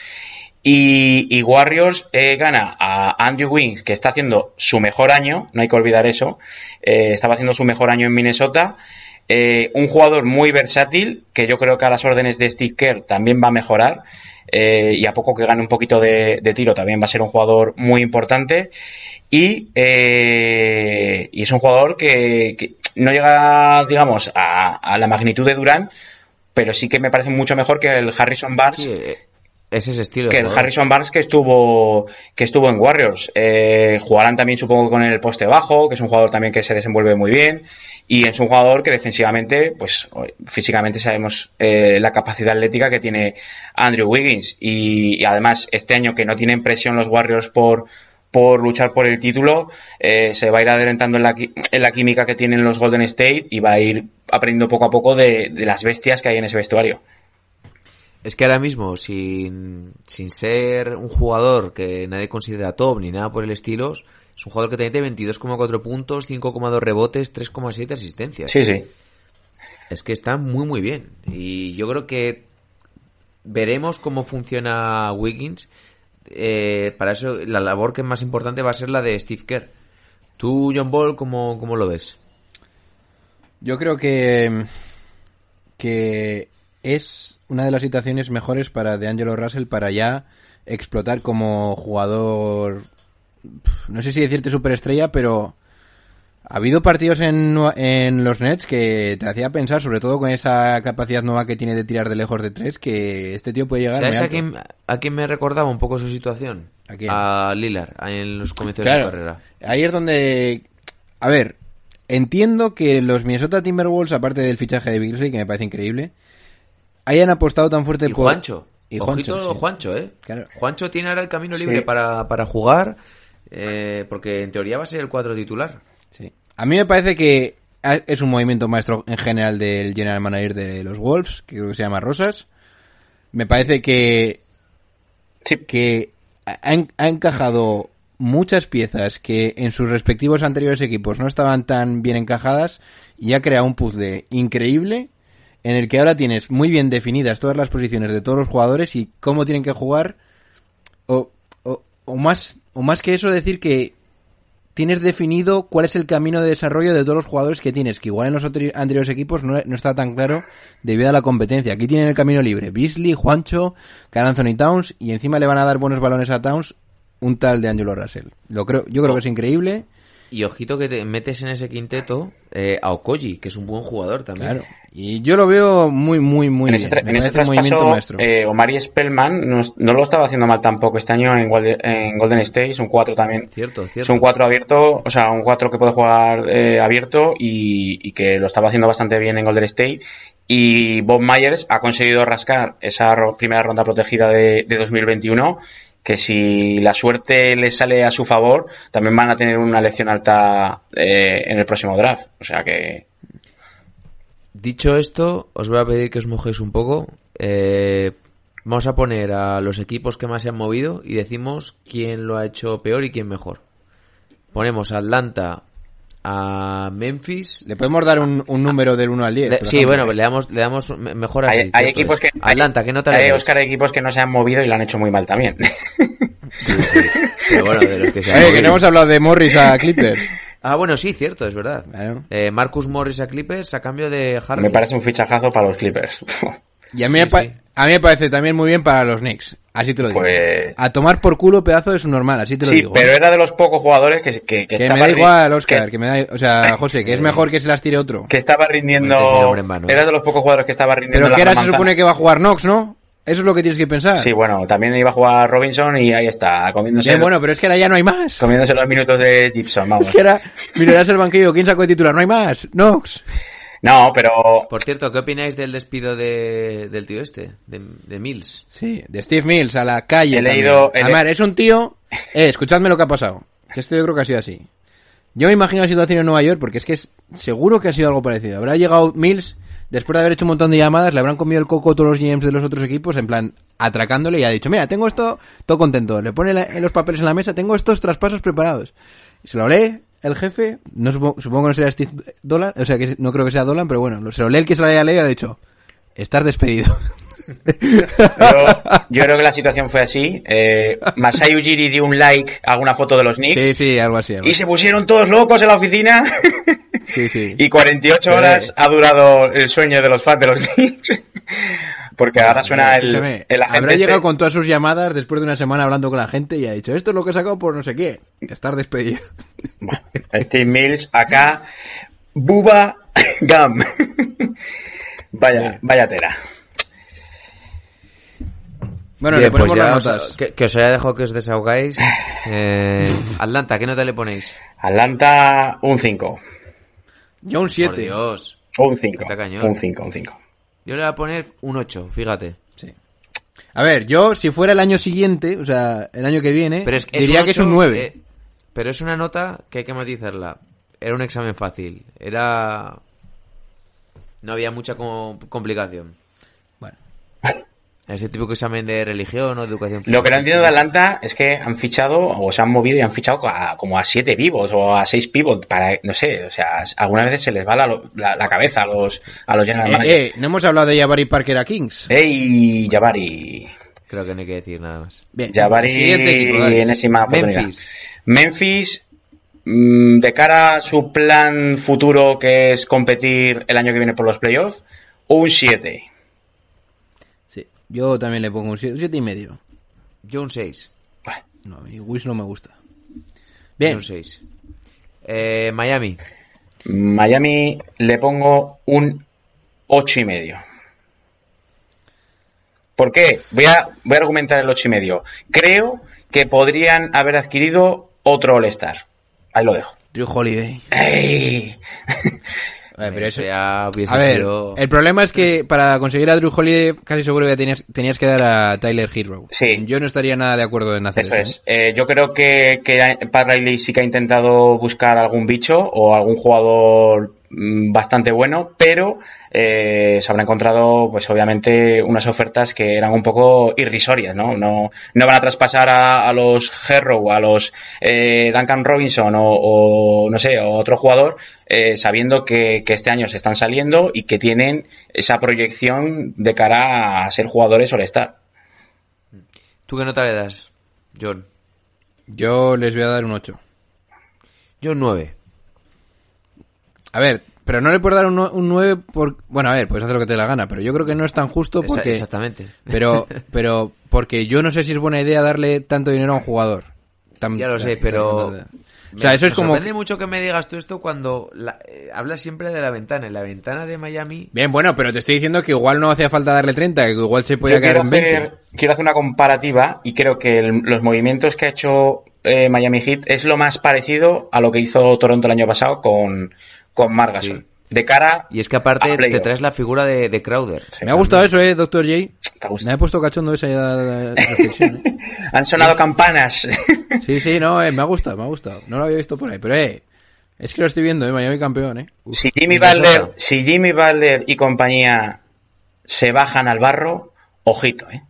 Speaker 4: Y, y Warriors eh, gana a Andrew Wings, que está haciendo su mejor año, no hay que olvidar eso, eh, estaba haciendo su mejor año en Minnesota, Eh, un jugador muy versátil, que yo creo que a las órdenes de Steve Kerr también va a mejorar. eh, y a poco que gane un poquito de, de tiro también va a ser un jugador muy importante. Y, eh, y es un jugador que, que no llega, digamos, a, a la magnitud de Durán, pero sí que me parece mucho mejor que el Harrison Barnes
Speaker 3: Sí, es ese estilo.
Speaker 4: que el. Harrison Barnes que estuvo que estuvo en Warriors eh, jugarán también supongo con el poste bajo que es un jugador también que se desenvuelve muy bien y es un jugador que defensivamente pues físicamente sabemos eh, la capacidad atlética que tiene Andrew Wiggins y, y además este año que no tienen presión los Warriors por por luchar por el título, eh, se va a ir adelantando en la, en la química que tienen los Golden State y va a ir aprendiendo poco a poco de, de las bestias que hay en ese vestuario.
Speaker 3: Es que ahora mismo, sin, sin ser un jugador que nadie considera top ni nada por el estilo, es un jugador que tiene 22,4 puntos, 5,2 rebotes, 3,7 asistencias.
Speaker 4: Sí, sí.
Speaker 3: Es que está muy, muy bien. Y yo creo que veremos cómo funciona Wiggins. Eh, para eso, la labor que es más importante va a ser la de Steve Kerr. Tú, John Ball, ¿cómo, cómo lo ves?
Speaker 2: Yo creo que, que es una de las situaciones mejores para DeAngelo Russell para ya explotar como jugador, no sé si decirte superestrella, pero ha habido partidos en, en los Nets que te hacía pensar, sobre todo con esa capacidad nueva que tiene de tirar de lejos de tres, que este tío puede llegar
Speaker 3: ¿Sabes a quién, a quién me recordaba un poco su situación?
Speaker 2: ¿A quién?
Speaker 3: Lillard, en los comienzos
Speaker 2: Claro,
Speaker 3: de su carrera.
Speaker 2: ahí es donde... A ver, entiendo que los Minnesota Timberwolves, aparte del fichaje de Beasley, que me parece increíble, hayan apostado tan fuerte
Speaker 3: Y
Speaker 2: por...
Speaker 3: Juancho.
Speaker 2: Y
Speaker 3: Ojito
Speaker 2: Juancho, sí.
Speaker 3: Juancho, ¿eh?
Speaker 2: Claro.
Speaker 3: Juancho tiene ahora el camino libre para, para jugar, eh, porque en teoría va a ser el cuadro titular.
Speaker 2: Sí. A mí me parece que ha- es un movimiento maestro en general del general manager de los Wolves, que creo que se llama Rosas. Me parece que,
Speaker 4: Sí.
Speaker 2: que ha, ha encajado muchas piezas que en sus respectivos anteriores equipos no estaban tan bien encajadas y ha creado un puzzle increíble en el que ahora tienes muy bien definidas todas las posiciones de todos los jugadores y cómo tienen que jugar o, o, más o más que eso decir que tienes definido cuál es el camino de desarrollo de todos los jugadores que tienes, que igual en los anteriores equipos no, no está tan claro debido a la competencia. Aquí tienen el camino libre. Beasley, Juancho, Carl Anthony Towns y encima le van a dar buenos balones a Towns un tal de Angelo Russell. Lo creo, yo creo que es increíble.
Speaker 3: Y ojito que te metes en ese quinteto eh, a Okoji, que es un buen jugador también.
Speaker 2: Claro. Y yo lo veo muy, muy, muy
Speaker 4: en
Speaker 2: bien.
Speaker 4: ese,
Speaker 2: Me
Speaker 4: en ese
Speaker 2: parece un movimiento maestro.
Speaker 4: eh, Omari Spellman no, no lo estaba haciendo mal tampoco este año en, Golden- en Golden State, es un 4 también.
Speaker 3: Cierto,
Speaker 4: Es
Speaker 3: cierto.
Speaker 4: un 4 abierto, o sea, un 4 que puede jugar eh, abierto y, y que lo estaba haciendo bastante bien en Golden State. Y Bob Myers ha conseguido rascar esa ro- primera ronda protegida de, de 2021, que si la suerte le sale a su favor, también van a tener una elección alta eh, en el próximo draft. O sea que
Speaker 3: Dicho esto, os voy a pedir que os mojéis un poco. Eh, vamos a poner a los equipos que más se han movido y decimos quién lo ha hecho peor y quién mejor. Ponemos a Atlanta, a Memphis.
Speaker 2: Le podemos dar un, un número del 1 al 10.
Speaker 3: Le-
Speaker 2: por
Speaker 3: sí, bueno, le damos, le damos me- mejor así.
Speaker 4: hay, hay equipos que...
Speaker 3: Atlanta, ¿qué nota le
Speaker 4: hay? Oscar, hay equipos que no se han movido y lo han hecho muy mal también.
Speaker 3: Pero bueno, de los que se han
Speaker 2: Eh, que no hemos hablado de Morris a Clippers.
Speaker 3: Ah, bueno, sí, cierto, es verdad.
Speaker 2: Claro.
Speaker 3: Eh, Marcus Morris a Clippers a cambio de Harkless.
Speaker 4: Me parece un fichajazo para los Clippers.
Speaker 2: Y a mí,
Speaker 3: Sí,
Speaker 2: me pa-
Speaker 3: sí.
Speaker 2: a mí me parece también muy bien para los Knicks. Así te lo digo.
Speaker 4: Pues-
Speaker 2: A tomar por culo pedazo de su normal, así te lo
Speaker 4: sí,
Speaker 2: digo.
Speaker 4: pero era de los pocos jugadores que, que, que
Speaker 2: me da igual, Oscar,
Speaker 4: que-
Speaker 2: que, me da, o sea, José, que es mejor que se las tire otro.
Speaker 4: que estaba rindiendo.
Speaker 3: Vano.
Speaker 4: Era de los pocos jugadores que estaba rindiendo.
Speaker 2: Pero que ahora se supone que va a jugar Knox, ¿no? Eso es lo que tienes que pensar.
Speaker 4: Sí, bueno, también iba a jugar Robinson y ahí está, comiéndose,
Speaker 2: Bien, bueno, pero es que ahora ya no hay más.
Speaker 4: comiéndose los minutos de Gibson, vamos.
Speaker 2: Es que ahora mirarás el banquillo, ¿quién sacó de titular? No hay más. Knox.
Speaker 4: No, pero
Speaker 3: Por cierto, ¿qué opináis del despido de, del tío este? De, de Mills.
Speaker 2: Sí, de Steve Mills a la calle.
Speaker 4: He leído- he
Speaker 2: Además,
Speaker 4: le-
Speaker 2: es un tío. Eh, escuchadme lo que ha pasado. Que esto yo creo que ha sido así. Yo me imagino la situación en Nueva York porque es que es seguro que ha sido algo parecido. Habrá llegado Mills después de haber hecho un montón de llamadas, le habrán comido el coco a todos los GMs de los otros equipos, en plan, atracándole y ha dicho, mira, tengo esto, todo contento. Le pone la- los papeles en la mesa, tengo estos traspasos preparados. Y se lo lee el jefe, no supongo, supongo que no será Steve Dolan, o sea que no creo que sea Dolan, pero bueno, se lo lee el que se lo haya leído ha dicho, estás despedido.
Speaker 4: yo, yo creo que la situación fue así. Eh, Masai Ujiri dio un like a alguna foto de los Knicks
Speaker 2: sí, sí, algo así. algo
Speaker 4: y se pusieron todos locos en la oficina.
Speaker 2: Sí, sí.
Speaker 4: Y 48 horas ha durado el sueño de los fans de los Knicks. Porque ahora suena el,
Speaker 2: Escúchame,
Speaker 4: el agente
Speaker 2: habrá
Speaker 4: este.
Speaker 2: llegado con todas sus llamadas después de una semana hablando con la gente y ha dicho, esto es lo que he sacado por no sé qué. Estar despedido.
Speaker 4: Bueno, Steve Mills acá. Buba Gam. vaya, vaya tela.
Speaker 2: Bueno,
Speaker 3: Bien,
Speaker 2: le ponemos
Speaker 3: pues
Speaker 2: las
Speaker 3: os-
Speaker 2: notas.
Speaker 3: que, que os haya dejado que os desahogáis. Eh, Atlanta, ¿qué nota le ponéis?
Speaker 4: Atlanta, un 5.
Speaker 2: Yo un
Speaker 3: Por
Speaker 2: 7.
Speaker 3: Dios.
Speaker 4: Un 5.
Speaker 3: Está cañón.
Speaker 4: Un 5, un 5.
Speaker 3: Yo le voy a poner un 8, fíjate.
Speaker 2: Sí. A ver, yo si fuera el año siguiente, o sea, el año que viene,
Speaker 3: Pero es, es
Speaker 2: diría que es un
Speaker 3: 8,
Speaker 2: 9.
Speaker 3: eh, pero es una nota que hay que matizarla. Era un examen fácil. Era... No había mucha com- complicación. Ese típico examen de religión o de educación
Speaker 4: Lo que no entiendo de Atlanta es que han fichado o se han movido y han fichado a- como a 7 vivos o a 6 pivos para, no sé, o sea, algunas veces se les va la, la- la cabeza a los, a los general
Speaker 2: Eh,
Speaker 4: managers.
Speaker 2: eh, no hemos hablado de Jabari Parker a Kings.
Speaker 4: ¡Ey, Jabari!
Speaker 3: Creo que no hay que decir nada más.
Speaker 2: Bien,
Speaker 4: Jabari
Speaker 2: siguiente equipo, dale.
Speaker 4: enésima oportunidad.
Speaker 3: Memphis.
Speaker 4: Memphis, mm, de cara a su plan futuro que es competir el año que viene por los playoffs, un 7.
Speaker 2: Yo también le pongo un 7 y medio.
Speaker 3: Yo un 6.
Speaker 2: No, mi Wish no me gusta.
Speaker 3: Yo
Speaker 2: Bien,
Speaker 3: un 6. Eh, Miami.
Speaker 4: Miami le pongo un ocho y medio. ¿Por qué? Voy a, voy a argumentar el ocho y medio. Creo que podrían haber adquirido otro All-Star. Ahí lo dejo.
Speaker 2: Drew Holiday.
Speaker 4: ¡Ey!
Speaker 2: A ver, pero eso-
Speaker 3: ya hubiese
Speaker 2: a ver,
Speaker 3: sido...
Speaker 2: el problema es que para conseguir a Drew Holiday casi seguro que tenías, tenías que dar a Tyler Hero.
Speaker 4: Sí.
Speaker 2: Yo no estaría nada de acuerdo en hacer
Speaker 4: Eso
Speaker 2: eso.
Speaker 4: es. Eh, yo creo que, que Pat Riley sí que ha intentado buscar algún bicho o algún jugador mm, bastante bueno, pero eh, se habrá encontrado, pues obviamente, unas ofertas que eran un poco irrisorias, ¿no? No, no van a traspasar a, a los Herrow, a los eh, Duncan Robinson o, o, no sé, otro jugador, eh, sabiendo que, que este año se están saliendo y que tienen esa proyección de cara a ser jugadores all-star.
Speaker 3: ¿Tú qué nota le das, John?
Speaker 2: Yo les voy a dar un 8.
Speaker 3: Yo un 9.
Speaker 2: A ver, pero no le puedo dar un, un 9 por... Bueno, a ver, puedes hacer lo que te dé la gana, pero yo creo que no es tan justo porque...
Speaker 3: Exactamente.
Speaker 2: Pero, pero porque yo no sé si es buena idea darle tanto dinero a un jugador. Tan-
Speaker 3: Ya lo sé,
Speaker 2: tan-
Speaker 3: pero...
Speaker 2: O sea, eso
Speaker 3: Me
Speaker 2: es como...
Speaker 3: sorprende mucho que me digas tú esto cuando la- eh, hablas siempre de la ventana. En la ventana de Miami...
Speaker 2: Bien, bueno, pero te estoy diciendo que igual no hacía falta darle 30, que igual se podía
Speaker 4: quiero
Speaker 2: en 20.
Speaker 4: hacer, quiero hacer una comparativa y creo que el- los movimientos que ha hecho eh, Miami Heat es lo más parecido a lo que hizo Toronto el año pasado con, con.
Speaker 3: Sí.
Speaker 4: De cara
Speaker 3: Y es que aparte
Speaker 4: a
Speaker 3: te traes la figura de, de Crowder.
Speaker 4: Sí.
Speaker 2: Me ha gustado eso, eh, Doctor J. Me ha puesto cachondo esa reflexión. eh.
Speaker 4: Han sonado campanas.
Speaker 2: Sí, sí, no, eh, me ha gustado, me ha gustado. No lo había visto por ahí, pero eh, es que lo estoy viendo, eh, Miami campeón, eh. Uf.
Speaker 4: si Jimmy. Butler, si Jimmy Butler y compañía se bajan al barro, ojito, eh.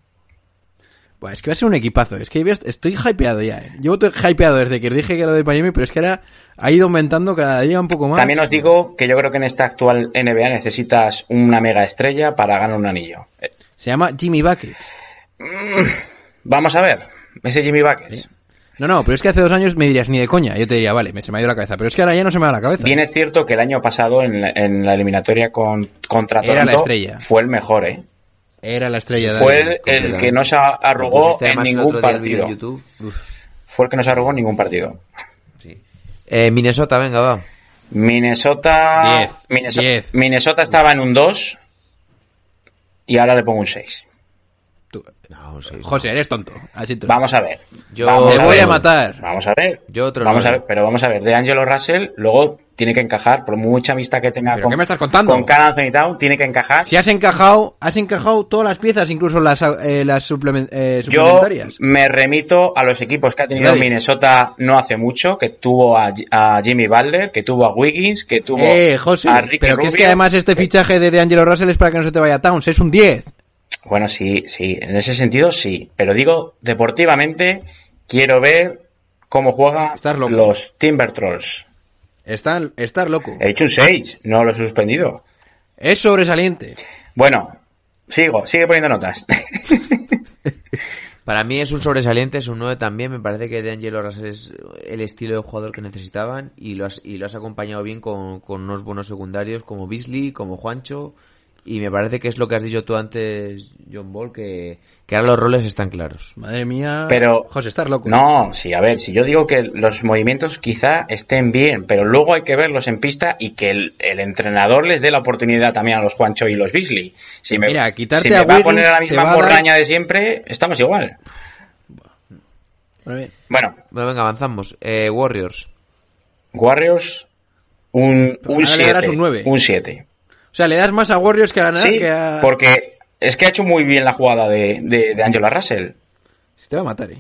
Speaker 2: Buah, es que va a ser un equipazo, es que estoy hypeado ya, eh. Llevo hypeado desde que os dije que era de Miami, pero es que ahora ha ido aumentando cada día un poco más.
Speaker 4: También os digo que yo creo que en esta actual NBA necesitas una mega estrella para ganar un anillo.
Speaker 2: Se llama Jimmy Buckets.
Speaker 4: Vamos a ver, ese Jimmy Buckets.
Speaker 2: No, no, pero es que hace dos años me dirías ni de coña. Yo te diría, vale, me se me ha ido la cabeza. Pero es que ahora ya no se me da la cabeza.
Speaker 4: Bien es cierto que el año pasado en la, en la eliminatoria con, contra
Speaker 2: Era la
Speaker 4: Toronto
Speaker 2: estrella.
Speaker 4: fue el mejor, ¿eh?
Speaker 2: Era la estrella de
Speaker 4: Fue el, que no se arrugó en ningún partido.
Speaker 3: en.
Speaker 4: Fue el que no se arrugó en ningún partido.
Speaker 3: Eh, Minnesota, venga, va.
Speaker 4: Minnesota,
Speaker 2: Diez.
Speaker 4: Minnesota,
Speaker 2: Diez.
Speaker 4: Minnesota estaba en un 2 y ahora le pongo un 6.
Speaker 2: Tú-
Speaker 3: No.
Speaker 2: José, eres tonto. Así te lo-
Speaker 4: Vamos a ver.
Speaker 3: Yo-
Speaker 4: Vamos
Speaker 2: Te
Speaker 3: a
Speaker 2: voy a matar.
Speaker 4: Vamos a ver.
Speaker 3: Yo otro
Speaker 4: vamos a ver, pero vamos a ver. De Angelo Russell, luego tiene que encajar, por mucha amistad que tenga
Speaker 2: ¿Pero
Speaker 4: con,
Speaker 2: qué me estás contando?
Speaker 4: con Anthony Town, tiene que encajar.
Speaker 2: Si has encajado, has encajado todas las piezas, incluso las, eh, las eh,
Speaker 4: Yo
Speaker 2: suplementarias.
Speaker 4: me remito a los equipos que ha tenido
Speaker 2: Nadie.
Speaker 4: Minnesota no hace mucho, que tuvo a, a Jimmy Butler, que tuvo a Wiggins, que tuvo
Speaker 2: Eh, José,
Speaker 4: a Ricky
Speaker 2: pero que es que además este fichaje de, de Angelo Russell es para que no se te vaya Towns, es un 10.
Speaker 4: Bueno, sí, sí, en ese sentido sí, pero digo, deportivamente quiero ver cómo juegan los Timber Trolls.
Speaker 2: Estar, estar loco.
Speaker 4: He hecho un 6, no lo he suspendido.
Speaker 2: Es sobresaliente.
Speaker 4: Bueno, sigo, sigue poniendo notas.
Speaker 3: Para mí es un sobresaliente, es un 9 también. Me parece que De Angelo Russell es el estilo de jugador que necesitaban y lo has, y lo has acompañado bien con, con unos buenos secundarios como Beasley, como Juancho. Y me parece que es lo que has dicho tú antes, John Ball, que, que ahora los roles están claros.
Speaker 2: Madre mía.
Speaker 4: Pero-
Speaker 2: José, estás loco.
Speaker 4: No, sí, a ver, si yo digo que los movimientos quizá estén bien, pero luego hay que verlos en pista y que el, el entrenador les dé la oportunidad también a los Juancho y los Beasley. Si me,
Speaker 2: Mira, quitarte
Speaker 4: si me
Speaker 2: a
Speaker 4: va a poner a la misma
Speaker 2: va a dar-
Speaker 4: morraña de siempre, estamos igual.
Speaker 2: Muy bien.
Speaker 4: Bueno,
Speaker 3: Bueno, venga, avanzamos. Eh, Warriors.
Speaker 4: Warriors, un, un
Speaker 2: Ahora le darás
Speaker 4: 7.
Speaker 2: un nueve.
Speaker 4: Un 7.
Speaker 2: O sea, le das más a Warriors que a ganar
Speaker 4: Sí,
Speaker 2: que a...
Speaker 4: porque es que ha hecho muy bien la jugada de, de, de Angela Russell.
Speaker 2: Se te va a matar, eh.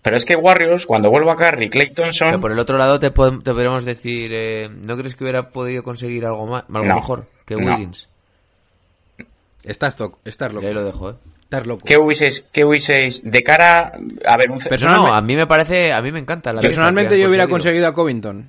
Speaker 4: Pero es que Warriors, cuando vuelva a Curry, Clay
Speaker 3: Pero
Speaker 4: Thompson,
Speaker 3: por el otro lado te, pod- te podemos decir, eh, ¿no crees que hubiera podido conseguir algo más, algo
Speaker 4: No.
Speaker 3: mejor que
Speaker 4: No.
Speaker 3: Wiggins?
Speaker 2: Estás, to- estás
Speaker 3: Y
Speaker 2: loco.
Speaker 3: ahí lo dejo, ¿eh?
Speaker 2: Estás loco.
Speaker 4: ¿qué hubieseis, qué hubieseis de cara a ver un
Speaker 2: Pero-
Speaker 3: No,
Speaker 2: Personalmente-
Speaker 3: no, a mí me parece, a mí me encanta la
Speaker 2: Personalmente yo hubiera
Speaker 3: conseguido.
Speaker 2: conseguido a Covington.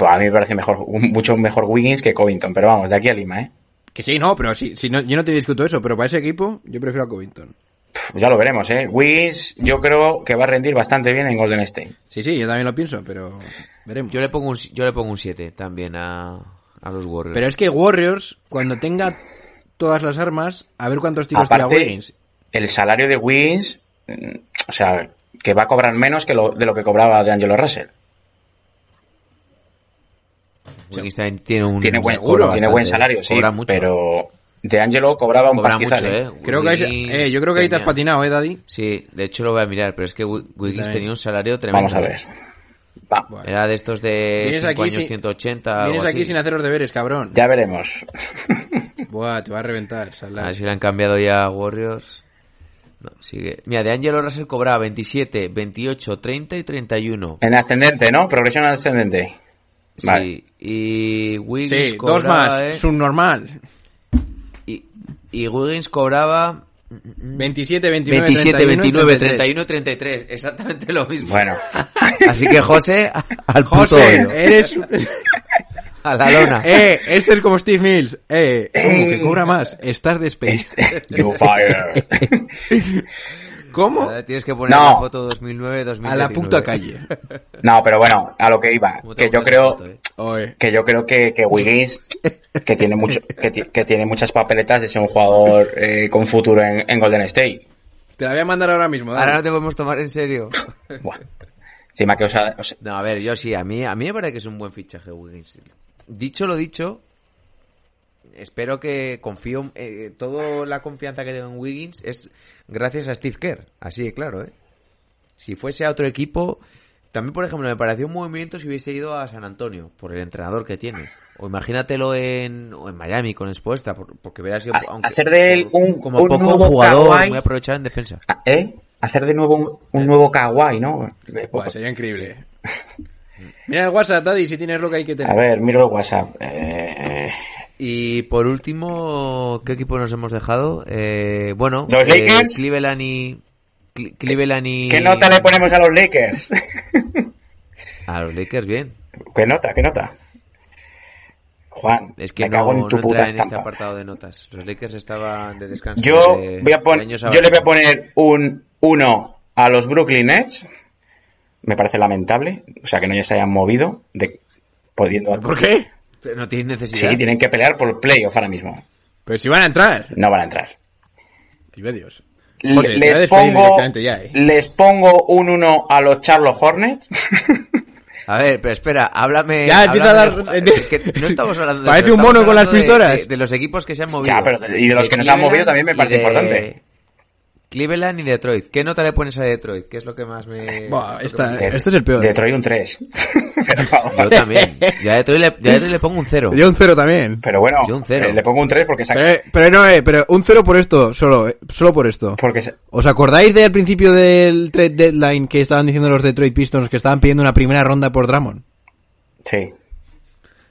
Speaker 4: Pues a mí me parece mejor, mucho mejor Wiggins que Covington, pero vamos, de aquí a Lima, ¿eh?
Speaker 2: Que sí, no, pero sí, sí, no, yo no te discuto eso, pero para ese equipo yo prefiero a Covington.
Speaker 4: Pff, ya lo veremos, ¿eh? Wiggins yo creo que va a rendir bastante bien en Golden State.
Speaker 2: Sí, sí, yo también lo pienso, pero veremos.
Speaker 3: Yo le pongo un, yo le pongo un 7 también a, a los Warriors.
Speaker 2: Pero es que Warriors, cuando tenga todas las armas, a ver cuántos tiros tira
Speaker 4: Aparte,
Speaker 2: Wiggins.
Speaker 4: el salario de Wiggins, mm, o sea, que va a cobrar menos que lo, de lo que cobraba de Angelo Russell.
Speaker 3: Wiggins también tiene un
Speaker 4: Tiene buen,
Speaker 2: seguro,
Speaker 4: tiene buen salario, sí,
Speaker 3: cobra mucho.
Speaker 4: pero de Angelo cobraba un
Speaker 3: Cobra
Speaker 4: pastizal,
Speaker 3: mucho,
Speaker 4: ¿eh?
Speaker 3: ¿eh?
Speaker 2: Creo que,
Speaker 3: Wiggins
Speaker 2: eh, yo creo que ahí te has patinado, ¿eh, Daddy?
Speaker 3: Sí, de hecho lo voy a mirar, pero es que Wi- Wiggins tenía un salario tremendo.
Speaker 4: Vamos a ver. Va.
Speaker 3: Era de estos de
Speaker 2: Vienes
Speaker 3: 5
Speaker 2: aquí
Speaker 3: años
Speaker 2: sin-
Speaker 3: 180. algo
Speaker 2: Vienes aquí sin hacer los deberes, cabrón.
Speaker 4: ya veremos.
Speaker 2: Buah, te va a reventar, Salah.
Speaker 3: A ver si le han cambiado ya a Warriors. No, sigue. Mira, de Angelo Russell cobraba 27, 28, 30 y 31.
Speaker 4: En ascendente, ¿no? Progresión ascendente.
Speaker 3: Sí,
Speaker 4: Vale.
Speaker 3: y Wiggins
Speaker 2: Sí, dos
Speaker 3: cobraba,
Speaker 2: más,
Speaker 3: eh,
Speaker 2: subnormal.
Speaker 3: y, y Wiggins cobraba
Speaker 2: 27, 29,
Speaker 3: 27,
Speaker 2: 31,
Speaker 3: 29,
Speaker 2: 33.
Speaker 3: 31, 33. Exactamente lo mismo.
Speaker 4: Bueno,
Speaker 3: Así que José, al puto
Speaker 2: José,
Speaker 3: hoyo.
Speaker 2: eres...
Speaker 3: A la lona.
Speaker 2: eh, este es como Steve Mills. Eh, ¿cómo que cobra más? Estás de Space.
Speaker 4: you fire.
Speaker 2: ¿Cómo?
Speaker 3: Ahora Tienes que poner
Speaker 4: No.
Speaker 3: la foto 2009, 2019.
Speaker 2: A la puta calle.
Speaker 4: No, pero bueno, a lo que iba,
Speaker 3: ¿Cómo te
Speaker 4: que yo creo,
Speaker 3: foto, eh?
Speaker 4: Que yo creo que, que Wiggins, que tiene mucho, que, ti- que tiene muchas papeletas de ser un jugador eh, con futuro en, en Golden State.
Speaker 2: Te la voy a mandar ahora mismo. dale.
Speaker 3: Ahora no te podemos tomar en serio.
Speaker 4: Buah. Encima que os ha- os-
Speaker 3: No, a ver, yo sí, a mí, a mí me parece que es un buen fichaje Wiggins. Dicho lo dicho, espero que confío, eh, toda la confianza que tengo en Wiggins es gracias a Steve Kerr, así de claro, ¿eh? Si fuese a otro equipo, también por ejemplo me pareció un movimiento si hubiese ido a San Antonio, por el entrenador que tiene. O imagínatelo en, o en Miami con Expuesta, por- porque hubiera sido,
Speaker 4: Ha- hacer de él un-
Speaker 3: como
Speaker 4: un
Speaker 3: poco
Speaker 4: nuevo
Speaker 3: jugador muy aprovechado en defensa.
Speaker 4: ¿eh? Hacer de nuevo un, un nuevo Kawhi, ¿no?
Speaker 2: Buah, sería increíble. Mira el WhatsApp, Daddy, si tienes lo que hay que
Speaker 4: A
Speaker 2: tener.
Speaker 4: ver, miro el WhatsApp. Eh,
Speaker 3: Y por último, ¿qué equipo nos hemos dejado? Eh, bueno,
Speaker 4: ¿Los
Speaker 3: eh,
Speaker 4: Lakers?
Speaker 3: Cleveland y... Cle- Cleveland y...
Speaker 4: ¿Qué nota le ponemos a los Lakers?
Speaker 3: A los Lakers, bien.
Speaker 4: ¿Qué nota? ¿Qué nota? Juan,
Speaker 3: Es que
Speaker 4: me cago
Speaker 3: no,
Speaker 4: en tu
Speaker 3: no
Speaker 4: puta
Speaker 3: en este apartado de notas. Los Lakers estaban de descanso.
Speaker 4: Yo,
Speaker 3: desde
Speaker 4: voy a pon- yo le voy a poner un 1 a los Brooklyn Nets. Me parece lamentable. O sea, que no ya se hayan movido. De, pudiendo...
Speaker 2: ¿Por qué?
Speaker 3: Pero No tienen necesidad.
Speaker 4: Sí, tienen que pelear por el playoff ahora mismo.
Speaker 2: Pero si van a entrar.
Speaker 4: No van a entrar.
Speaker 2: Dios. José, te voy a
Speaker 4: les, pongo,
Speaker 2: directamente ya, eh.
Speaker 4: les pongo un 1 a los Charlotte Hornets.
Speaker 3: A ver, pero espera, háblame...
Speaker 2: Ya, empieza a dar-
Speaker 3: de- que no estamos hablando de
Speaker 2: Parece un mono con las
Speaker 3: hablando de-
Speaker 2: pistolas.
Speaker 3: De, de los equipos que se han movido.
Speaker 4: Ya, pero y de los que nos han movido también me
Speaker 3: y
Speaker 4: parece
Speaker 3: de
Speaker 4: importante.
Speaker 3: Cleveland y Detroit. ¿Qué nota le pones a Detroit? ¿Qué es lo que más me...
Speaker 2: Buah, esta- este es el peor.
Speaker 4: Detroit un 3. pero, vamos.
Speaker 3: Yo también. Ya a Detroit le, ya a Detroit le pongo un cero.
Speaker 2: Yo un cero también.
Speaker 4: Pero bueno,
Speaker 3: Yo un cero.
Speaker 4: eh, le pongo un 3 porque se,
Speaker 2: Pero, pero no, eh, pero un cero por esto, solo, eh, solo por esto.
Speaker 4: porque se-
Speaker 2: ¿Os acordáis del principio del trade deadline que estaban diciendo los Detroit Pistons que estaban pidiendo una primera ronda por Drummond?
Speaker 4: sí.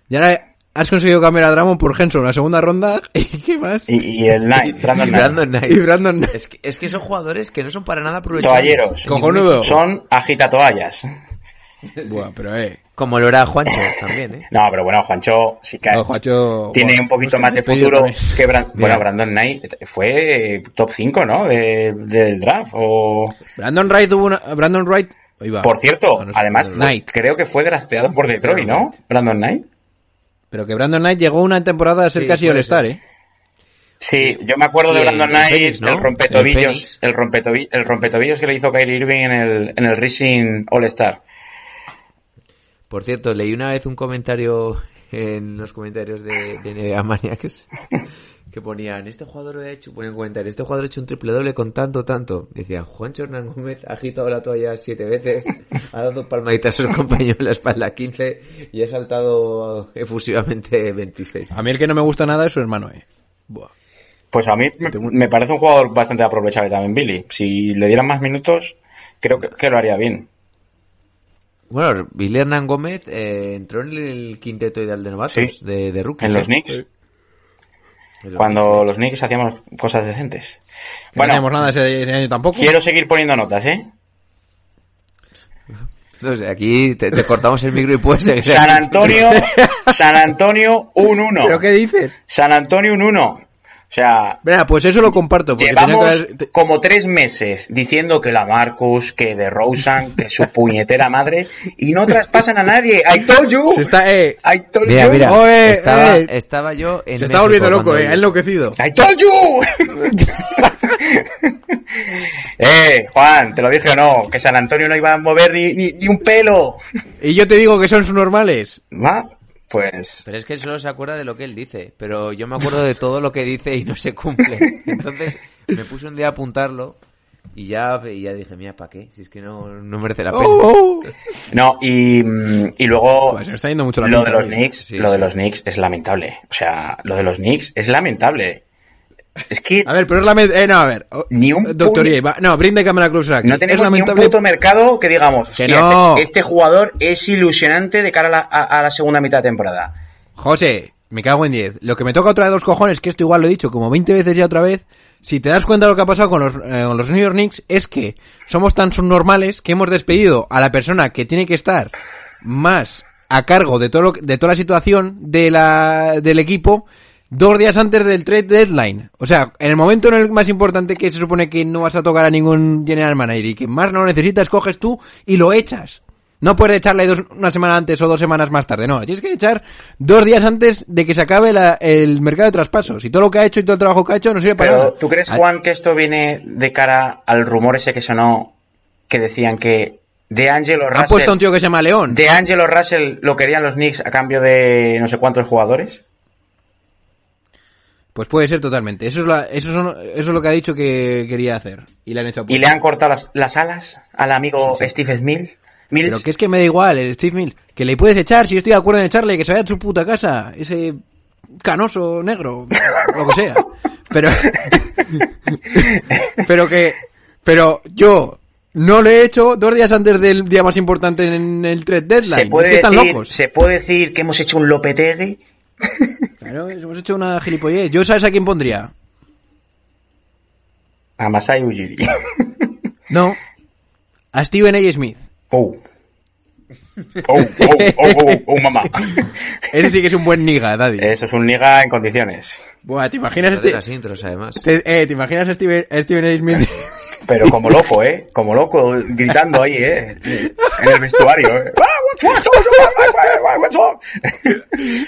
Speaker 2: Y ahora has conseguido cambiar a Drummond por Henson, la segunda ronda, ¿y qué más?
Speaker 4: Y, y el Knight, Brandon
Speaker 3: Y
Speaker 4: Knight.
Speaker 3: Brandon Knight.
Speaker 2: Y Brandon
Speaker 3: Es que, es que son jugadores que no son para nada aprovechados.
Speaker 4: Toalleros.
Speaker 2: Cojonudo.
Speaker 4: Son agitatoallas.
Speaker 2: Buah, pero eh.
Speaker 3: Como lo era Juancho también, ¿eh?
Speaker 4: No, pero bueno, Juancho sí que
Speaker 2: No, Juancho,
Speaker 4: tiene
Speaker 2: bueno,
Speaker 4: un poquito más de futuro
Speaker 2: también.
Speaker 4: que Bran- bueno. Brandon Knight fue top 5, ¿no? De- del draft. O...
Speaker 2: Brandon Wright tuvo una... Brandon Wright...
Speaker 4: Por cierto,
Speaker 2: No, no sé,
Speaker 4: además,
Speaker 2: Knight.
Speaker 4: creo que fue drafteado por Detroit, ¿no? Brandon Knight.
Speaker 2: Pero que Brandon Knight llegó una temporada a ser
Speaker 3: Sí,
Speaker 2: casi All-Star. ¿eh?
Speaker 4: Sí, yo me acuerdo
Speaker 3: Sí,
Speaker 4: de Brandon Knight,
Speaker 3: Phoenix, ¿no?
Speaker 4: el rompetobillos, el, rompetobi- el rompetobillos que le hizo Kyrie Irving en el, en el Rising All-Star.
Speaker 3: Por cierto, leí una vez un comentario en los comentarios de, de NBA Maniacs que ponían, este jugador ha hecho, ponía un comentario, este jugador ha hecho un triple doble con tanto, tanto. Decían, Juancho Hernán Gómez ha agitado la toalla siete veces, ha dado palmaditas a sus compañeros en la espalda 15 y ha saltado efusivamente 26.
Speaker 2: A mí el que no me gusta nada es su hermano, ¿eh? Buah.
Speaker 4: Pues a mí me, me parece un jugador bastante aprovechable también, Billy. Si le dieran más minutos, creo que, que lo haría bien.
Speaker 3: Bueno, Billy Hernán Gómez eh, entró en el quinteto ideal de novatos,
Speaker 4: Sí.
Speaker 3: de, de rookies.
Speaker 4: En los
Speaker 3: ¿eh?
Speaker 4: Knicks,
Speaker 3: los
Speaker 4: cuando los Knicks hacíamos cosas decentes.
Speaker 2: Que no teníamos
Speaker 4: Bueno,
Speaker 2: nada ese, ese año tampoco.
Speaker 4: quiero seguir poniendo notas, ¿eh?
Speaker 3: No sé, aquí te, te cortamos el micro y puedes seguir.
Speaker 4: San Antonio, San Antonio, un 1.
Speaker 2: ¿Pero qué dices?
Speaker 4: San Antonio, un 1. O sea,
Speaker 2: Mira, pues eso lo comparto, porque tenía que
Speaker 4: Llevamos
Speaker 2: haber-
Speaker 4: como tres meses diciendo que la Marcus, que de Rosen, que su puñetera madre, y no traspasan a nadie. I told you.
Speaker 2: Se está, eh,
Speaker 4: I told
Speaker 3: Mira,
Speaker 4: you.
Speaker 3: mira,
Speaker 2: Oe,
Speaker 3: estaba,
Speaker 2: eh.
Speaker 3: estaba yo en
Speaker 2: se está volviendo loco, eh, ha enloquecido.
Speaker 4: I told you. eh, Juan, te lo dije o no, que San Antonio no iba a mover ni, ni, ni un pelo.
Speaker 2: Y yo te digo que son sus normales.
Speaker 4: ¿Va? Pues
Speaker 3: Pero es que él solo se acuerda de lo que él dice, pero yo me acuerdo de todo lo que dice y no se cumple. Entonces me puse un día a apuntarlo y ya, y ya dije, mira, ¿para qué? Si es que no, no merece la pena.
Speaker 2: Oh, oh.
Speaker 4: no, y, y luego
Speaker 2: Pues está yendo mucho la
Speaker 4: lo de los. Knicks,
Speaker 3: Sí,
Speaker 4: lo de los Knicks es lamentable. O sea, lo de los Knicks es lamentable. Es que
Speaker 2: A ver, pero es lamentable. Eh, no, a ver.
Speaker 4: Ni un
Speaker 2: Doctor va- No, brinde cámara aquí.
Speaker 4: no
Speaker 2: es
Speaker 4: tenemos ni un puto mercado que digamos,
Speaker 2: Que
Speaker 4: "Hostia,
Speaker 2: no.
Speaker 4: este, este jugador es ilusionante de cara a la, a- a la segunda mitad de temporada.
Speaker 2: José, me cago en 10. Lo que me toca otra de los cojones, que esto igual lo he dicho como 20 veces ya otra vez, si te das cuenta de lo que ha pasado con los, eh, con los New York Knicks, es que somos tan subnormales que hemos despedido a la persona que tiene que estar más a cargo de todo lo, de toda la situación de la, del equipo dos días antes del trade deadline. O sea, en el momento en el más importante que se supone que no vas a tocar a ningún general manager y que más no lo necesitas, coges tú y lo echas. No puedes echarle dos, una semana antes o dos semanas más tarde, no. Tienes que echar dos días antes de que se acabe la- el mercado de traspasos. Y todo lo que ha hecho y todo el trabajo que ha hecho no sirve para
Speaker 4: Pero,
Speaker 2: nada.
Speaker 4: ¿tú crees,
Speaker 2: Ah,
Speaker 4: Juan, que esto viene de cara al rumor ese que sonó que decían que de Angelo
Speaker 2: Han puesto a un
Speaker 4: Russell,
Speaker 2: tío que se llama León.
Speaker 4: de Angelo Russell lo querían los Knicks a cambio de no sé cuántos jugadores?
Speaker 2: Pues puede ser totalmente. Eso es, la- eso, son- eso es lo que ha dicho que quería hacer. Y le han hecho a
Speaker 4: Y le han cortado las, las alas al amigo Steve Smith. Mills.
Speaker 2: Pero que es que me da igual, el Steve Mills. Que le puedes echar, si estoy de acuerdo en echarle, que se vaya a su puta casa. Ese canoso negro, lo que sea. Pero. pero que. Pero yo no le he hecho dos días antes del día más importante en el trade deadline.
Speaker 4: se puede,
Speaker 2: es que están
Speaker 4: decir,
Speaker 2: locos.
Speaker 4: se puede decir que hemos hecho un Lopetegui.
Speaker 2: Claro, hemos hecho una gilipollez. ¿Yo sabes a quién pondría?
Speaker 4: A Masai Ujiri.
Speaker 2: No. A Steven A. Smith.
Speaker 4: Oh. Oh, oh, oh, oh, oh, mamá.
Speaker 2: Ese sí que es un buen niga, Daddy.
Speaker 4: Eso es un liga en condiciones.
Speaker 2: Buah, ¿te imaginas este?
Speaker 3: las intros, además.
Speaker 2: te- eh, ¿te imaginas a Steven, a Steven A. Smith?
Speaker 4: Pero como loco, ¿eh? Como loco, gritando ahí, ¿eh? En el vestuario, ¿eh?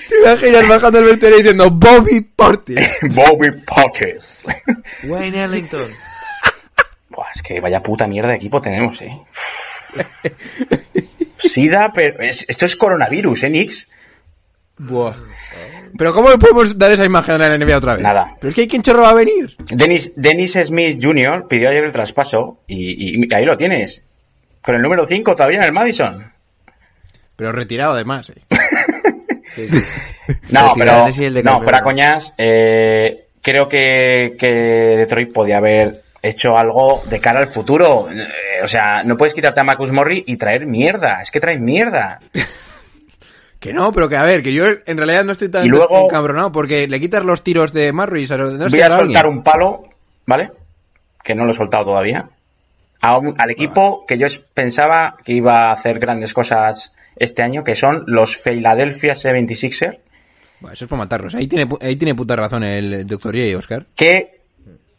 Speaker 2: ¿Te imaginas bajando el vestuario diciendo Bobby Portis?
Speaker 4: Bobby Pockets.
Speaker 3: Wayne Ellington.
Speaker 4: Buah, es que vaya puta mierda de equipo tenemos, ¿eh? Sida, pero... es- esto es coronavirus, ¿eh, Nix?
Speaker 2: Buah. Pero ¿cómo le podemos dar esa imagen a la NBA otra vez?
Speaker 4: Nada.
Speaker 2: Pero es que hay quien chorro va a venir.
Speaker 4: Dennis, Dennis Smith Jr. pidió ayer el traspaso y, y ahí lo tienes. Con el número 5 todavía en el Madison.
Speaker 2: Pero retirado además, eh.
Speaker 3: Sí, sí.
Speaker 4: No, pero no, fuera coñas, eh, creo que, que Detroit podía haber hecho algo de cara al futuro. Eh, o sea, no puedes quitarte a Marcus Morri y traer mierda. Es que traes mierda.
Speaker 2: Que no, pero que a ver, que yo en realidad no estoy tan
Speaker 4: Y luego-
Speaker 2: encabronado porque le quitas los tiros de a los tendrás
Speaker 4: Voy a soltar un palo, ¿vale? Que no lo he soltado todavía. a un- al equipo que yo pensaba que iba a hacer grandes cosas este año, que son los Philadelphia 76ers,
Speaker 2: Bueno, eso es para matarlos. Ahí tiene, ahí tiene puta razón el doctor J, Oscar.
Speaker 4: que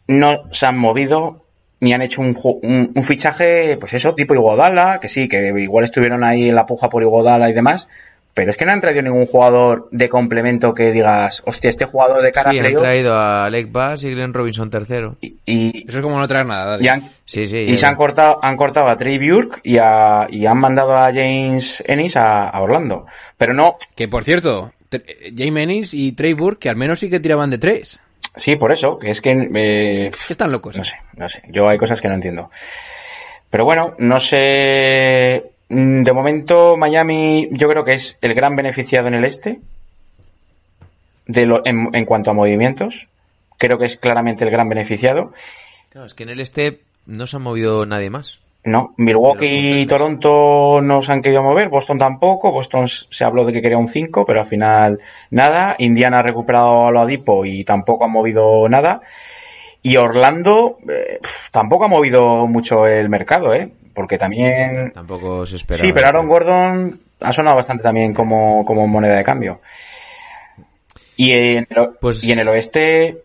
Speaker 4: no se han movido ni han hecho un, un, un fichaje, pues eso, tipo Iguodala, que sí, que igual estuvieron ahí en la puja por Iguodala y demás, pero es que no han traído ningún jugador de complemento que digas, hostia, este jugador de cara
Speaker 3: Sí,
Speaker 4: a
Speaker 3: han traído a Alec Bass y Glenn Robinson tercero.
Speaker 4: y, y,
Speaker 2: Eso es como no traer nada.
Speaker 4: Y han,
Speaker 3: Sí, sí.
Speaker 4: y se han cortado, han cortado a Trey Burke y, a, y han mandado a James Ennis a, a Orlando. Pero no,
Speaker 2: Que por cierto, James Ennis y Trey Burke, que al menos sí que tiraban de tres.
Speaker 4: sí, por eso, que es que eh,
Speaker 2: Es que están locos.
Speaker 4: No sé, no sé. Yo hay cosas que no entiendo. Pero bueno, no sé. Mm, De momento, Miami, yo creo que es el gran beneficiado en el este. De lo, en, en cuanto a movimientos. Creo que es claramente el gran beneficiado.
Speaker 3: Claro, es que en el este no se ha movido nadie más.
Speaker 4: No, Milwaukee y. Toronto no se han querido mover, Boston tampoco, Boston se habló de que quería un 5, pero al final nada, Indiana ha recuperado a lo Adipo y tampoco ha movido nada, y Orlando eh, tampoco ha movido mucho el mercado, ¿eh? Porque también...
Speaker 3: Tampoco se esperaba.
Speaker 4: Sí, pero Aaron Gordon ha sonado bastante también como, como moneda de cambio. Y en el,
Speaker 3: Pues-
Speaker 4: y en el oeste,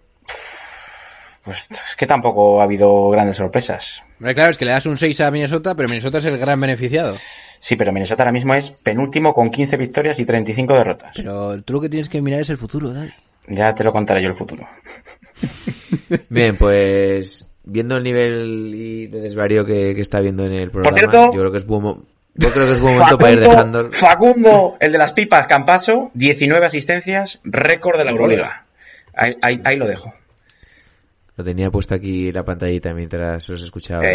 Speaker 4: pues es que tampoco ha habido grandes sorpresas.
Speaker 2: Claro, es que le das un 6 a Minnesota, pero Minnesota es el gran beneficiado.
Speaker 4: Sí, pero Minnesota ahora mismo es penúltimo con 15 victorias y 35 derrotas.
Speaker 2: Pero tú lo que tienes que mirar es el futuro, Daddy.
Speaker 4: Ya te lo contaré yo el futuro.
Speaker 3: Bien, pues viendo el nivel y de desvarío que, que está viendo en el programa,
Speaker 4: cierto-
Speaker 3: yo creo que es buen, mo- yo creo que es buen momento para ir dejando.
Speaker 4: Facundo, el de las pipas, Campaso, 19 asistencias, récord de la Euroliga. Ahí, ahí- ahí lo dejo.
Speaker 3: Lo tenía puesto aquí la pantallita mientras os escuchaba.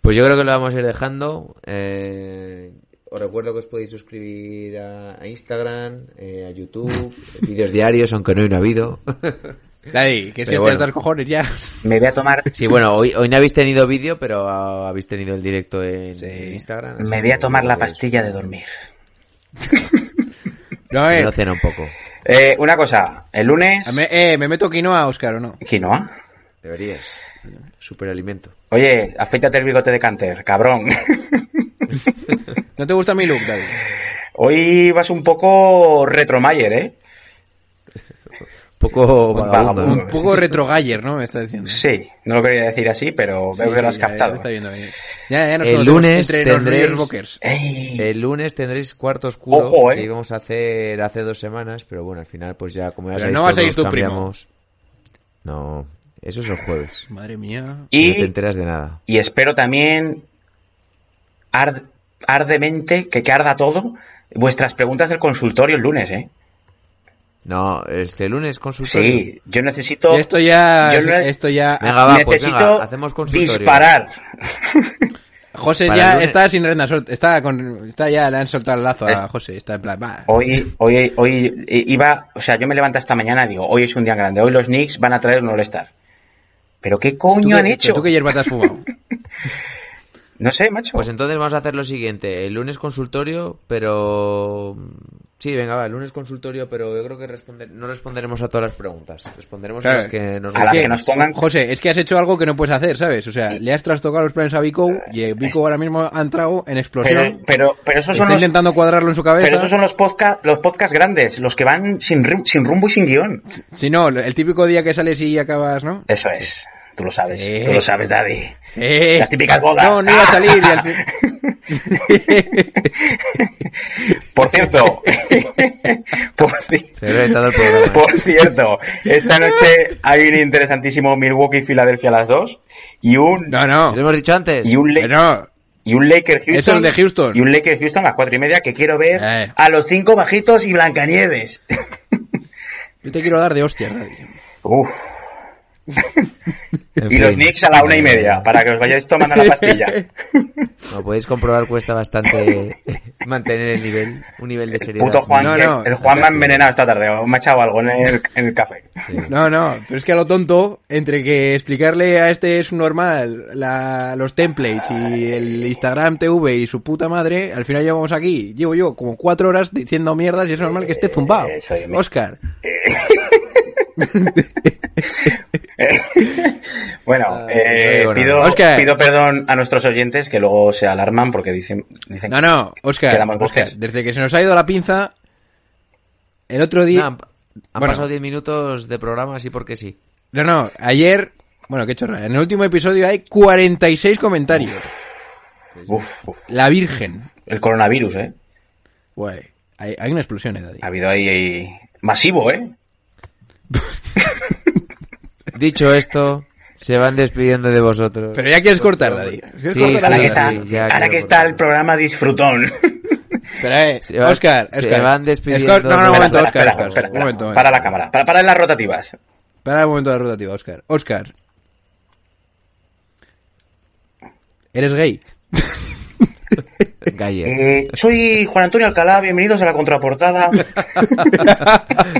Speaker 3: Pues yo creo que lo vamos a ir dejando. Eh, os recuerdo que os podéis suscribir a, a Instagram, eh, a YouTube, vídeos diarios, aunque no hay no ha habido.
Speaker 2: Daddy, que es que
Speaker 3: bueno.
Speaker 2: cojones ya.
Speaker 4: Me voy a tomar,
Speaker 3: Sí, bueno, hoy, hoy no habéis tenido vídeo, pero habéis tenido el directo en, en Instagram.
Speaker 4: me voy a tomar la
Speaker 3: pues,
Speaker 4: pastilla de dormir.
Speaker 2: No, eh.
Speaker 3: lo cena un poco.
Speaker 4: Eh, una cosa, el lunes...
Speaker 2: Me, eh, me meto quinoa, Oscar, ¿o no?
Speaker 4: ¿Quinoa?
Speaker 3: Deberías. Superalimento.
Speaker 4: Oye, afeítate el bigote de Canter, cabrón.
Speaker 2: ¿No te gusta mi look, Daddy?
Speaker 4: Hoy vas un poco retromayer, ¿eh?
Speaker 3: Poco
Speaker 4: Un
Speaker 3: vagabundo, ¿no?
Speaker 2: Un poco retrogaller, ¿no? Me estás diciendo.
Speaker 4: Sí, no lo quería decir así, pero
Speaker 2: Sí,
Speaker 4: veo que lo has
Speaker 2: ya- ya
Speaker 4: captado.
Speaker 2: lo está viendo bien. Ya, ya nos
Speaker 3: El lunes
Speaker 2: entre los
Speaker 3: tendréis- El lunes tendréis cuarto oscuro
Speaker 4: Ojo, eh.
Speaker 3: que íbamos a hacer hace dos semanas, pero bueno, al final pues ya como ya
Speaker 2: Pero
Speaker 3: sabéis
Speaker 2: no vas a ir primo.
Speaker 3: cambiamos. No, eso es el jueves.
Speaker 2: Madre mía.
Speaker 3: No te
Speaker 4: y,
Speaker 3: enteras de nada.
Speaker 4: y espero también ard- ardemente que, que arda todo vuestras preguntas del consultorio el lunes, ¿eh?
Speaker 3: No, este lunes consultorio.
Speaker 4: Sí, yo necesito...
Speaker 2: Esto ya,
Speaker 4: yo no-
Speaker 2: esto ya.
Speaker 3: Venga, va, pues
Speaker 4: necesito
Speaker 3: venga, hacemos consultorio.
Speaker 4: disparar.
Speaker 2: José
Speaker 3: Para
Speaker 2: ya está sin renda suelta, está con, está ya le han soltado el lazo a José, está en plan, va.
Speaker 4: Hoy, hoy, hoy iba, o sea, yo me levanto esta mañana y digo, hoy es un día grande, hoy los Knicks van a traer un All-Star. ¿Pero qué
Speaker 2: ¿Tú
Speaker 4: coño
Speaker 2: qué-
Speaker 4: han hecho?
Speaker 2: ¿Tú qué hierba te has fumado?
Speaker 4: No sé, macho.
Speaker 3: Pues entonces vamos a hacer lo siguiente, el lunes consultorio, pero sí, venga, va, el lunes consultorio, pero yo creo que responder... no responderemos a todas las preguntas, responderemos
Speaker 2: Claro.
Speaker 3: a las que nos
Speaker 4: A las
Speaker 3: gusten.
Speaker 4: que nos pongan-
Speaker 2: José, es que has hecho algo que no puedes hacer, ¿sabes? O sea, le has trastocado los planes a Vico y eh, Vico ahora mismo ha entrado en explosión.
Speaker 4: pero, pero, pero esos son
Speaker 2: está
Speaker 4: los,
Speaker 2: intentando cuadrarlo en su cabeza.
Speaker 4: pero esos son los podcast, los podcasts grandes, los que van sin, sin rumbo y sin guion.
Speaker 2: Si no, el típico día que sales y acabas, ¿no?
Speaker 4: Eso es. Tú lo sabes.
Speaker 2: Sí.
Speaker 4: Tú lo sabes, Daddy.
Speaker 2: Sí.
Speaker 4: Las típicas bodas.
Speaker 2: No, no iba a salir y al fin...
Speaker 4: Por cierto, por, ci- por cierto, esta noche hay un interesantísimo Milwaukee-Filadelfia a las 2 y un,
Speaker 2: No, no.
Speaker 3: ¿Lo hemos dicho antes?
Speaker 4: y un,
Speaker 2: No.
Speaker 4: y un Laker Houston.
Speaker 2: Eso es de Houston.
Speaker 4: Y un Laker Houston a las 4 y media que quiero ver
Speaker 2: Eh.
Speaker 4: a los cinco bajitos y Blancanieves.
Speaker 2: Yo te quiero dar de hostias, Daddy.
Speaker 4: Uf.
Speaker 3: En
Speaker 4: Y los. Knicks a la una y media, para que os vayáis tomando la pastilla.
Speaker 3: Como podéis comprobar, cuesta bastante mantener el nivel, un nivel de seriedad.
Speaker 4: Puto Juan,
Speaker 2: No,
Speaker 4: que-
Speaker 2: no.
Speaker 4: el Juan me ha envenenado esta tarde, o me ha echado algo en el, en el café.
Speaker 3: Sí.
Speaker 2: No, no, pero es que a lo tonto, entre que explicarle a este es normal la, los templates y el Instagram TV y su puta madre, al final llevamos aquí, llevo yo como cuatro horas diciendo mierdas y es normal que esté zumbado.
Speaker 4: Eh,
Speaker 2: Oscar.
Speaker 4: bueno,
Speaker 3: Ah,
Speaker 4: eh, pido, perdón a nuestros oyentes que luego se alarman porque dicen, dicen
Speaker 2: No, no, Oscar,
Speaker 4: Quedamos
Speaker 2: Oscar, desde que se nos ha ido la pinza, el otro día...
Speaker 3: Nah, han han
Speaker 2: Bueno.
Speaker 3: pasado 10 minutos de programa así porque sí.
Speaker 2: No, no, ayer... Bueno, qué chorra. En el último episodio hay 46 comentarios.
Speaker 4: Uf, uf,
Speaker 2: La Virgen.
Speaker 4: el coronavirus, ¿eh?
Speaker 2: Guay. Hay, hay una explosión, eh, Daddy.
Speaker 4: Ha habido ahí, ahí- masivo, ¿eh?
Speaker 3: Dicho esto, se van despidiendo de vosotros.
Speaker 2: Pero ya quieres cortar, Daddy. ¿Quieres
Speaker 3: Sí,
Speaker 2: cortar
Speaker 3: sí,
Speaker 2: la
Speaker 4: ahora que está,
Speaker 2: pinza?
Speaker 3: ya
Speaker 4: ahora
Speaker 3: quiero
Speaker 4: que está
Speaker 3: cortar.
Speaker 4: el programa disfrutón.
Speaker 2: Eh.
Speaker 3: Se va-
Speaker 2: Oscar,
Speaker 3: se
Speaker 2: Oscar.
Speaker 3: van despidiendo
Speaker 2: Oscar, no, no, un momento,
Speaker 4: Espera,
Speaker 2: Oscar,
Speaker 4: espera,
Speaker 2: Oscar,
Speaker 4: espera,
Speaker 2: un momento,
Speaker 4: Para la cámara, para, para las rotativas.
Speaker 2: Para un momento de la rotativa, Oscar. Oscar. ¿Eres gay?
Speaker 4: Eh, soy Juan Antonio Alcalá, bienvenidos a la contraportada.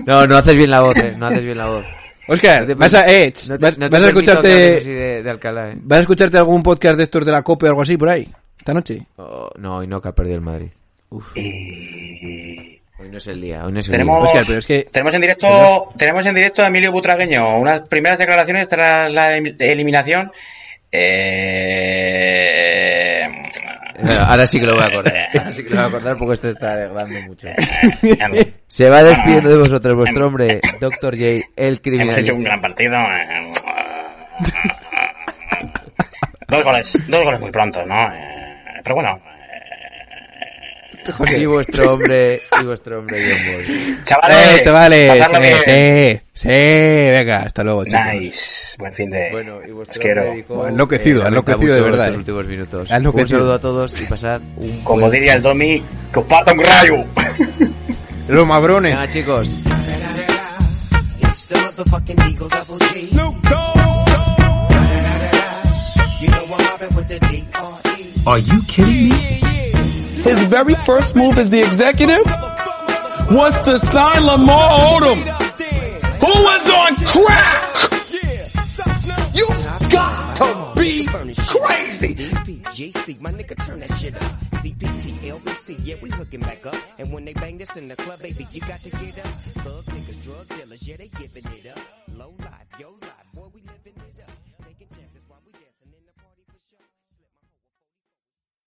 Speaker 3: No, no haces bien la voz, eh. No haces bien la voz.
Speaker 2: Oscar,
Speaker 3: No
Speaker 2: vas a, eh,
Speaker 3: no te-
Speaker 2: vas,
Speaker 3: no te
Speaker 2: vas a escucharte,
Speaker 3: así de, de Alcalá, eh.
Speaker 2: vas a escucharte algún podcast de estos de la COPE o algo así por ahí, esta noche.
Speaker 3: Oh, no, hoy no, que ha perdido el Madrid.
Speaker 4: Y
Speaker 3: Hoy no es el día, hoy no es el
Speaker 4: tenemos,
Speaker 2: Oscar, pero es que-
Speaker 4: tenemos en directo,
Speaker 2: Pero
Speaker 4: tenemos en directo a Emilio Butragueño, unas primeras declaraciones tras la eliminación. Eh...
Speaker 3: día. Ahora sí que lo voy a acordar. Ahora sí que lo voy a acordar porque esto está alegrando mucho.
Speaker 4: ya no.
Speaker 3: Se va despidiendo de vosotros vuestro hombre, Dr. J, el
Speaker 4: Hemos hecho un gran partido. eh, dos goles, dos goles muy pronto, ¿no? Eh, Pero bueno,
Speaker 3: Y vuestro hombre, y vuestro hombre John
Speaker 4: chavales,
Speaker 2: Eh, chavales,
Speaker 4: bien.
Speaker 2: sí, sí, venga, hasta luego, chicos.
Speaker 4: Nice, buen fin de.
Speaker 3: Bueno, y vuestro hombre
Speaker 2: enloquecido,
Speaker 3: lamenta
Speaker 2: enloquecido de verdad, eh.
Speaker 3: últimos minutos. Un saludo a todos y pasad un
Speaker 4: Como
Speaker 3: buen-
Speaker 4: diría el Domi, que os pata un rayo.
Speaker 2: Los mabrones.
Speaker 3: Venga, chicos.
Speaker 1: Are you kidding me?
Speaker 7: His very first move as the executive was to sign Lamar Odom, who was on crack. You got to be crazy.
Speaker 5: GC, my nigga, turn that shit up. CPT, LBC, yeah, we hooking back up. And when they bang this in the club, baby, you got to get up. Thug niggas, drug dealers, yeah, they giving it up.